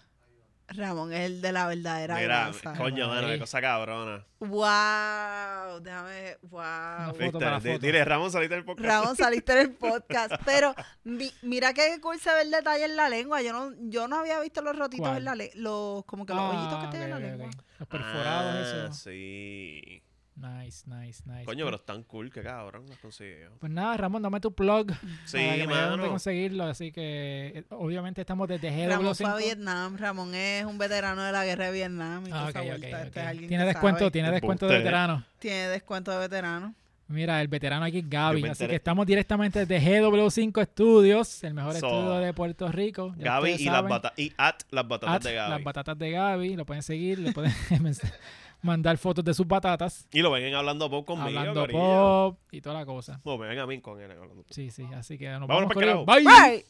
Ramón es el de la verdadera Mira, grasa. coño, mano, qué cosa cabrona. Wow, déjame, wow. para Di- foto. Dile, Ramón, saliste del podcast. Ramón, saliste en el podcast. Pero mi- mira qué cool se ve el detalle en la lengua. Yo no, yo no había visto los rotitos ¿Cuál? en la lengua. Los, como que los hoyitos que Ah, tiene en la lengua. Los perforados, Ah, eso. sí. Nice, nice, nice. Coño, pero están cool, qué cabrón las consiguió. Pues nada, Ramón, dame tu plug. Sí, para que me mano. conseguirlo. Así que, eh, obviamente, estamos desde Ramón fue a GW5. Vietnam. Ramón es un veterano de la guerra de Vietnam. Y Ah, esa ok, vuelta. ok, Este ok. es alguien Tiene que descuento, sabe. tiene descuento de veterano. Tiene descuento de veterano. Mira, el veterano aquí es Gaby. me Así enteré- que estamos directamente desde GW5 Studios, el mejor So, estudio de Puerto Rico. Gaby y, las saben. y at las batatas At de Gaby. Las batatas de Gaby. Lo pueden seguir, le pueden mandar fotos de sus batatas. Y lo ven en Hablando Pop conmigo, hablando corillo. pop y toda la cosa. No, me ven a mí con él Hablando Pop. Sí, sí. Así que nos Vámonos vamos con. Bye. Bye.